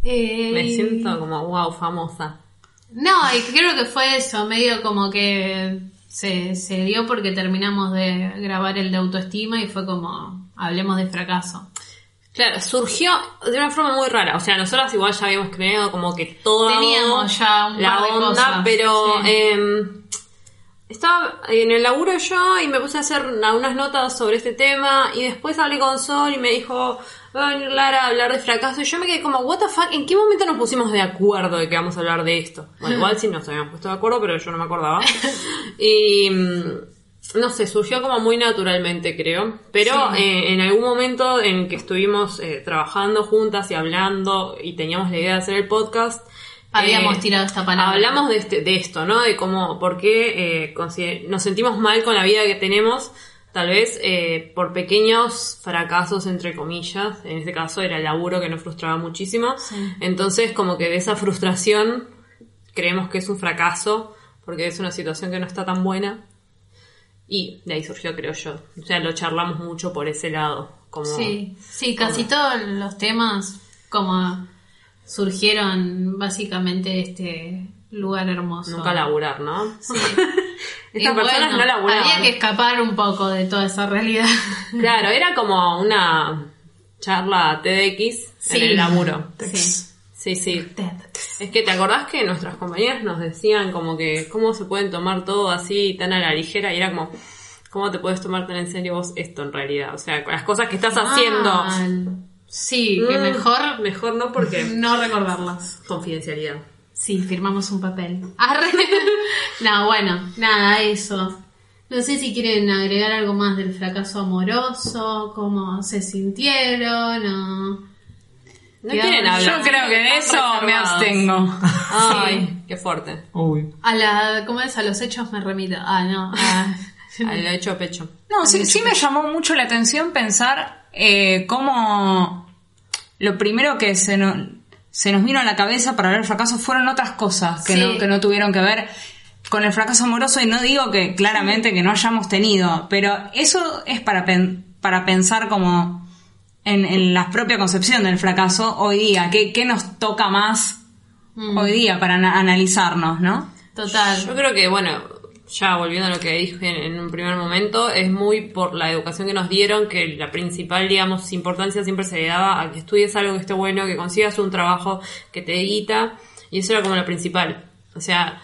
Eh, me siento como, wow, famosa. No, y creo que fue eso, medio como que se, se dio porque terminamos de grabar el de autoestima y fue como, hablemos de fracaso. Claro, surgió de una forma muy rara. O sea, nosotras igual ya habíamos creado como que todo Teníamos ya un la par de onda, cosas, pero sí. em, estaba en el laburo yo y me puse a hacer unas notas sobre este tema y después hablé con Sol y me dijo, va a venir Lara a hablar de fracaso y yo me quedé como, what the fuck, ¿en qué momento nos pusimos de acuerdo de que vamos a hablar de esto? Bueno, igual sí nos habíamos puesto de acuerdo, pero yo no me acordaba. y... mm, no sé, surgió como muy naturalmente, creo. Pero Sí. eh, en algún momento en que estuvimos eh, trabajando juntas y hablando y teníamos la idea de hacer el podcast, Habíamos eh, tirado esta palabra. Hablamos de, este, de esto, ¿no? De cómo, por qué eh, nos sentimos mal con la vida que tenemos, tal vez eh, por pequeños fracasos, entre comillas. En este caso era el laburo que nos frustraba muchísimo. Entonces, como que de esa frustración creemos que es un fracaso, porque es una situación que no está tan buena. Y de ahí surgió, creo yo. O sea, lo charlamos mucho por ese lado. Como, Sí, sí, casi todos los temas como surgieron básicamente este lugar hermoso. Nunca laburar, ¿no? Sí. Estas personas no laburaban. Había que escapar un poco de toda esa realidad. Claro, era como una charla TDX Sí. en el laburo. Sí. Sí, sí. Es que te acordás que nuestras compañeras nos decían como que cómo se pueden tomar todo así tan a la ligera y era como cómo te puedes tomar tan en serio vos esto en realidad, o sea, las cosas que estás haciendo. Sí, que Mm, mejor mejor no porque no recordarlas. confidencialidad. Sí, firmamos un papel. Arre. no, bueno, nada, eso. No sé si quieren agregar algo más del fracaso amoroso, cómo se sintieron o... No quieren hablar. Yo creo que de eso me abstengo. Ay, qué fuerte. Uy. A la, ¿cómo es? A los hechos me remito. Ah, no. a- Al hecho a pecho. No, sí, sí me llamó mucho la atención pensar eh, cómo lo primero que se, no- se nos vino a la cabeza para ver el fracaso fueron otras cosas que, Sí. no, que no tuvieron que ver con el fracaso amoroso y no digo que claramente que no hayamos tenido, pero eso es para, pen- para pensar como en, en la propia concepción del fracaso hoy día, qué, qué nos toca más Mm. hoy día para ana- analizarnos, ¿no? Total. Yo creo que, bueno, ya volviendo a lo que dije en, un primer momento, es muy por la educación que nos dieron que la principal, digamos, importancia siempre se le daba a que estudies algo que esté bueno, que consigas un trabajo que te guita, y eso era como lo principal. O sea,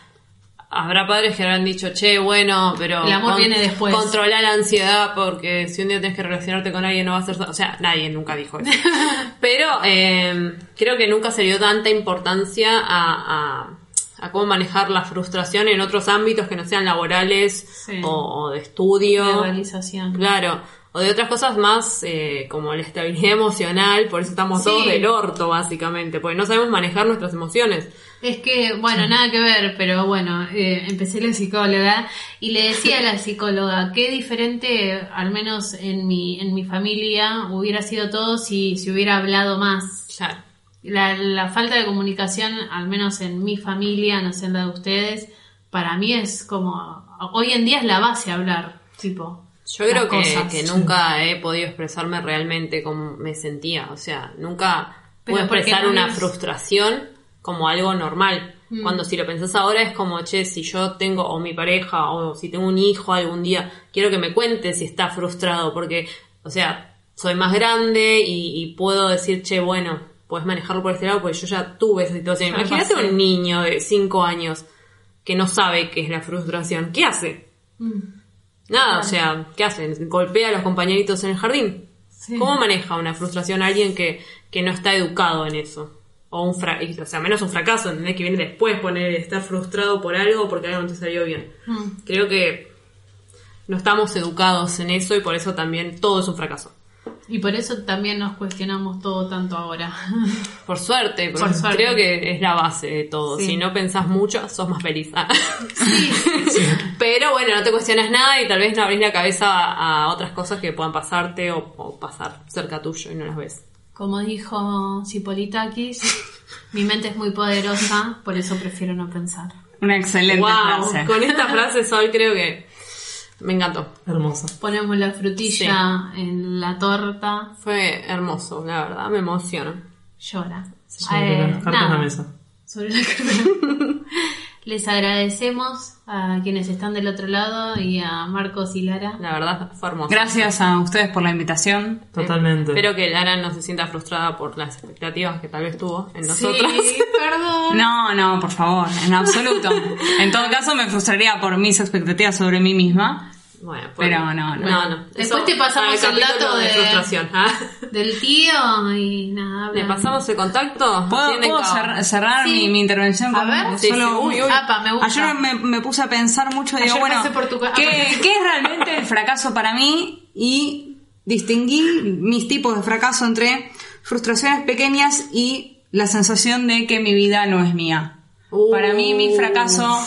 habrá padres que habrán dicho, che, bueno, pero... El amor viene después. Controla la ansiedad porque si un día tienes que relacionarte con alguien no va a ser... O sea, nadie nunca dijo eso. pero eh, creo que nunca se dio tanta importancia a, a, a cómo manejar la frustración en otros ámbitos que no sean laborales Sí. o, o de estudio. De realización. Claro. O de otras cosas más eh, como la estabilidad emocional, por eso estamos Sí. todos del orto, básicamente, porque no sabemos manejar nuestras emociones. Es que, bueno, nada que ver, pero bueno, eh, empecé la psicóloga y le decía a la psicóloga qué diferente, al menos en mi, en mi familia, hubiera sido todo si, si hubiera hablado más. Claro. La, la falta de comunicación, al menos en mi familia, no sé en la de ustedes, para mí es como, hoy en día es la base hablar, tipo. Yo creo que, cosas. que nunca he podido expresarme realmente como me sentía. O sea, nunca porque expresar no una es- frustración como algo normal. Mm. Cuando si lo pensás ahora es como, che, si yo tengo, o mi pareja, o si tengo un hijo algún día, quiero que me cuente si está frustrado, porque, o sea, soy más grande y, y puedo decir, che, bueno, puedes manejarlo por este lado, porque yo ya tuve esa situación. Ya Imagínate un niño de 5 años que no sabe qué es la frustración. ¿Qué hace? Mm. Nada, o sea, ¿qué hacen? ¿Golpea a los compañeritos en el jardín? Sí. ¿Cómo maneja una frustración alguien que, que no está educado en eso? O un fra o sea, menos un fracaso, ¿entendés? Que viene después poner estar frustrado por algo porque algo no te salió bien. Mm. Creo que no estamos educados en eso y por eso también todo es un fracaso. Y por eso también nos cuestionamos todo tanto ahora. Por suerte, porque Por suerte. creo que es la base de todo. Sí. Si no pensás mucho, sos más feliz. sí, Pero bueno, no te cuestionas nada y tal vez no abrís la cabeza a, a otras cosas que puedan pasarte o, o pasar cerca tuyo y no las ves. Como dijo Cipolitakis, mi mente es muy poderosa, por eso prefiero no pensar. Una excelente wow, frase. con esta frase Sol creo que Me encantó. Hermosa. Ponemos la frutilla en la torta. Fue hermoso, la verdad, me emociona. Llora. Sobre Eh, las cartas nada. en la mesa. Sobre la carta. Les agradecemos a quienes están del otro lado y a Marcos y Lara. La verdad, fue hermoso. Gracias a ustedes por la invitación. Totalmente. Espero que Lara no se sienta frustrada por las expectativas que tal vez tuvo en nosotras. Sí, perdón. No, no, por favor, en absoluto. En todo caso, me frustraría por mis expectativas sobre mí misma. Bueno, pues- Pero no, no. no, no. Después Eso te pasamos el dato de- frustración. ¿ah? Del tío y nada. ¿Le pasamos el contacto? ¿Puedo, cerrar Sí. mi, mi intervención A con ver. Sí, solo sí, uy, uy. Apa, me gusta. Ayer me, me puse a pensar mucho y digo, Ayer bueno, por tu ¿qué, qué es realmente el fracaso para mí? Y distinguí mis tipos de fracaso entre frustraciones pequeñas y la sensación de que mi vida no es mía. Uh. Para mí, mi fracaso,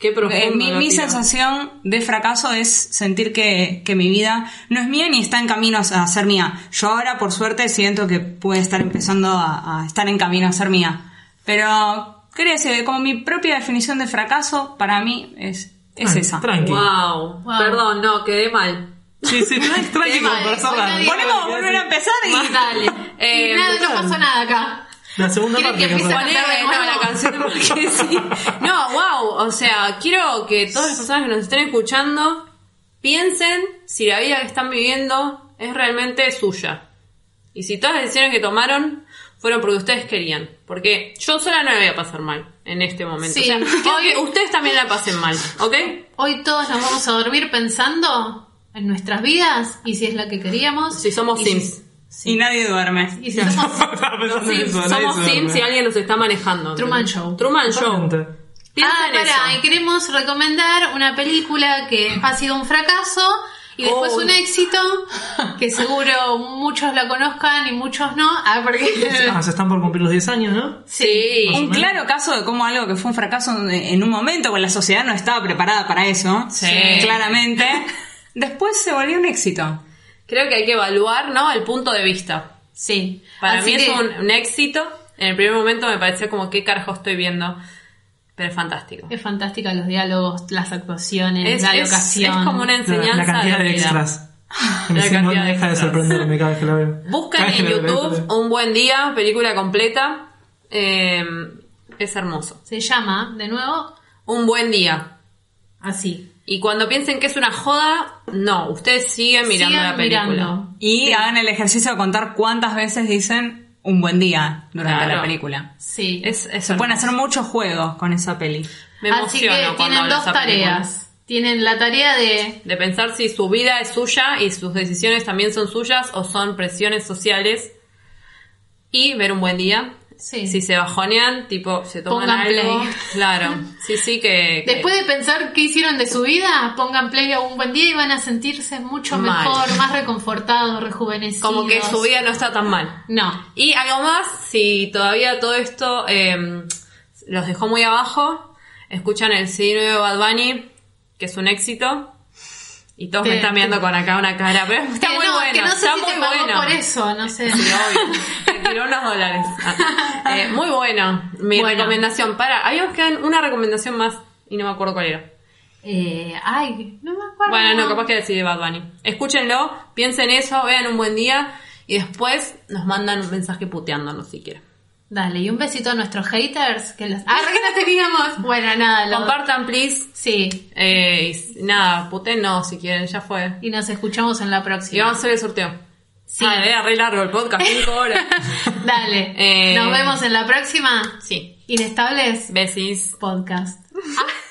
Qué profundo. eh, mi, lo mi tiro. sensación de fracaso es sentir que, que mi vida no es mía ni está en camino a ser mía. Yo ahora, por suerte, siento que puede estar empezando a, a estar en camino a ser mía. Pero, quería decir, como mi propia definición de fracaso, para mí es, es Ah, esa. Tranqui. Wow. Wow. Perdón, no, quedé mal. Sí, sí, tranqui, tranqui Podemos volver a empezar y... Dale. Eh, Y nada, no pasó nada acá. La segunda ¿Quieren parte que que empiece a de nuevo. la canción porque sí. No, wow. O sea, quiero que todas las personas que nos estén escuchando piensen si la vida que están viviendo es realmente suya. Y si todas las decisiones que tomaron fueron porque ustedes querían. Porque yo sola no la voy a pasar mal en este momento. Sí. O sea, quiero Hoy- ustedes también la pasen mal, ¿ok? Hoy todos nos vamos a dormir pensando en nuestras vidas y si es la que queríamos. Si somos y Y nadie duerme. y si somos eso, nadie somos Sims duerme. y alguien nos está manejando. Truman ¿entendés? Show. Truman Show. Ah, pará, y queremos recomendar una película que ha sido un fracaso y después Oh. un éxito, que seguro muchos la conozcan y muchos no. Ah, porque... Ah, se están por cumplir los 10 años, ¿no? Sí. Un claro caso de cómo algo que fue un fracaso en- en un momento, cuando la sociedad no estaba preparada para eso, Sí. claramente, después se volvió un éxito. Creo que hay que evaluar, ¿no? El punto de vista. Sí. Para Así mí es un, un éxito. En el primer momento me parecía como qué carajo estoy viendo. Pero es fantástico. Es fantástica los diálogos, las actuaciones, Es, la es- locación. es como una La, enseñanza la cantidad de, extras. La me- cantidad no deja de sorprenderme cada vez que la veo. Buscan en la YouTube Un Buen Día, película completa. Eh, es hermoso. Se llama, de nuevo, Un Buen Día. así. Y cuando piensen que es una joda, no, ustedes siguen mirando Sigan la película. mirando. Y hagan el ejercicio de contar cuántas veces dicen un buen día durante Claro. la película. Sí. Es, es Se pueden hermoso. hacer muchos juegos con esa peli. Me Así emociono que cuando tienen dos tareas. Tienen la tarea de De pensar si su vida es suya y sus decisiones también son suyas o son presiones sociales. Y ver un buen día. Sí. Si se bajonean, tipo, se toman Pongan algo. play. Claro. Sí, sí, que. que- Después de pensar qué hicieron de su vida, pongan play a un buen día y van a sentirse mucho Mal. mejor, más reconfortados, rejuvenecidos. como que su vida no está tan mal. No. Y algo más, si todavía todo esto eh, los dejó muy abajo, escuchan el CD nuevo de Bad Bunny, que es un éxito. Y todos me Te- están viendo con acá una cara, pero está muy no, bueno. que no sé está si muy te pagó bueno. por eso, no sé. Sí, obvio. Me tiró unos dólares. Ah, eh, muy bueno. Mi Bueno. recomendación. Para, habíamos quedado una recomendación más y no me acuerdo cuál era. Eh, ay, no me acuerdo. Bueno, no, capaz que decide Bad Bunny. Escúchenlo, piensen eso, vean un buen día y después nos mandan un mensaje puteándonos si quieren. Dale, y un besito a nuestros haters. Que los... Ah, que no teníamos. Bueno, nada, lo- Compartan, please. Sí. Eh, y nada, putenos si quieren, ya fue. Y nos escuchamos en la próxima. Y vamos a hacer el sorteo. Sí. Ah, era re largo el podcast, 5 horas. Dale. Eh, Nos vemos en la próxima. sí. Inestables Besis. Podcast.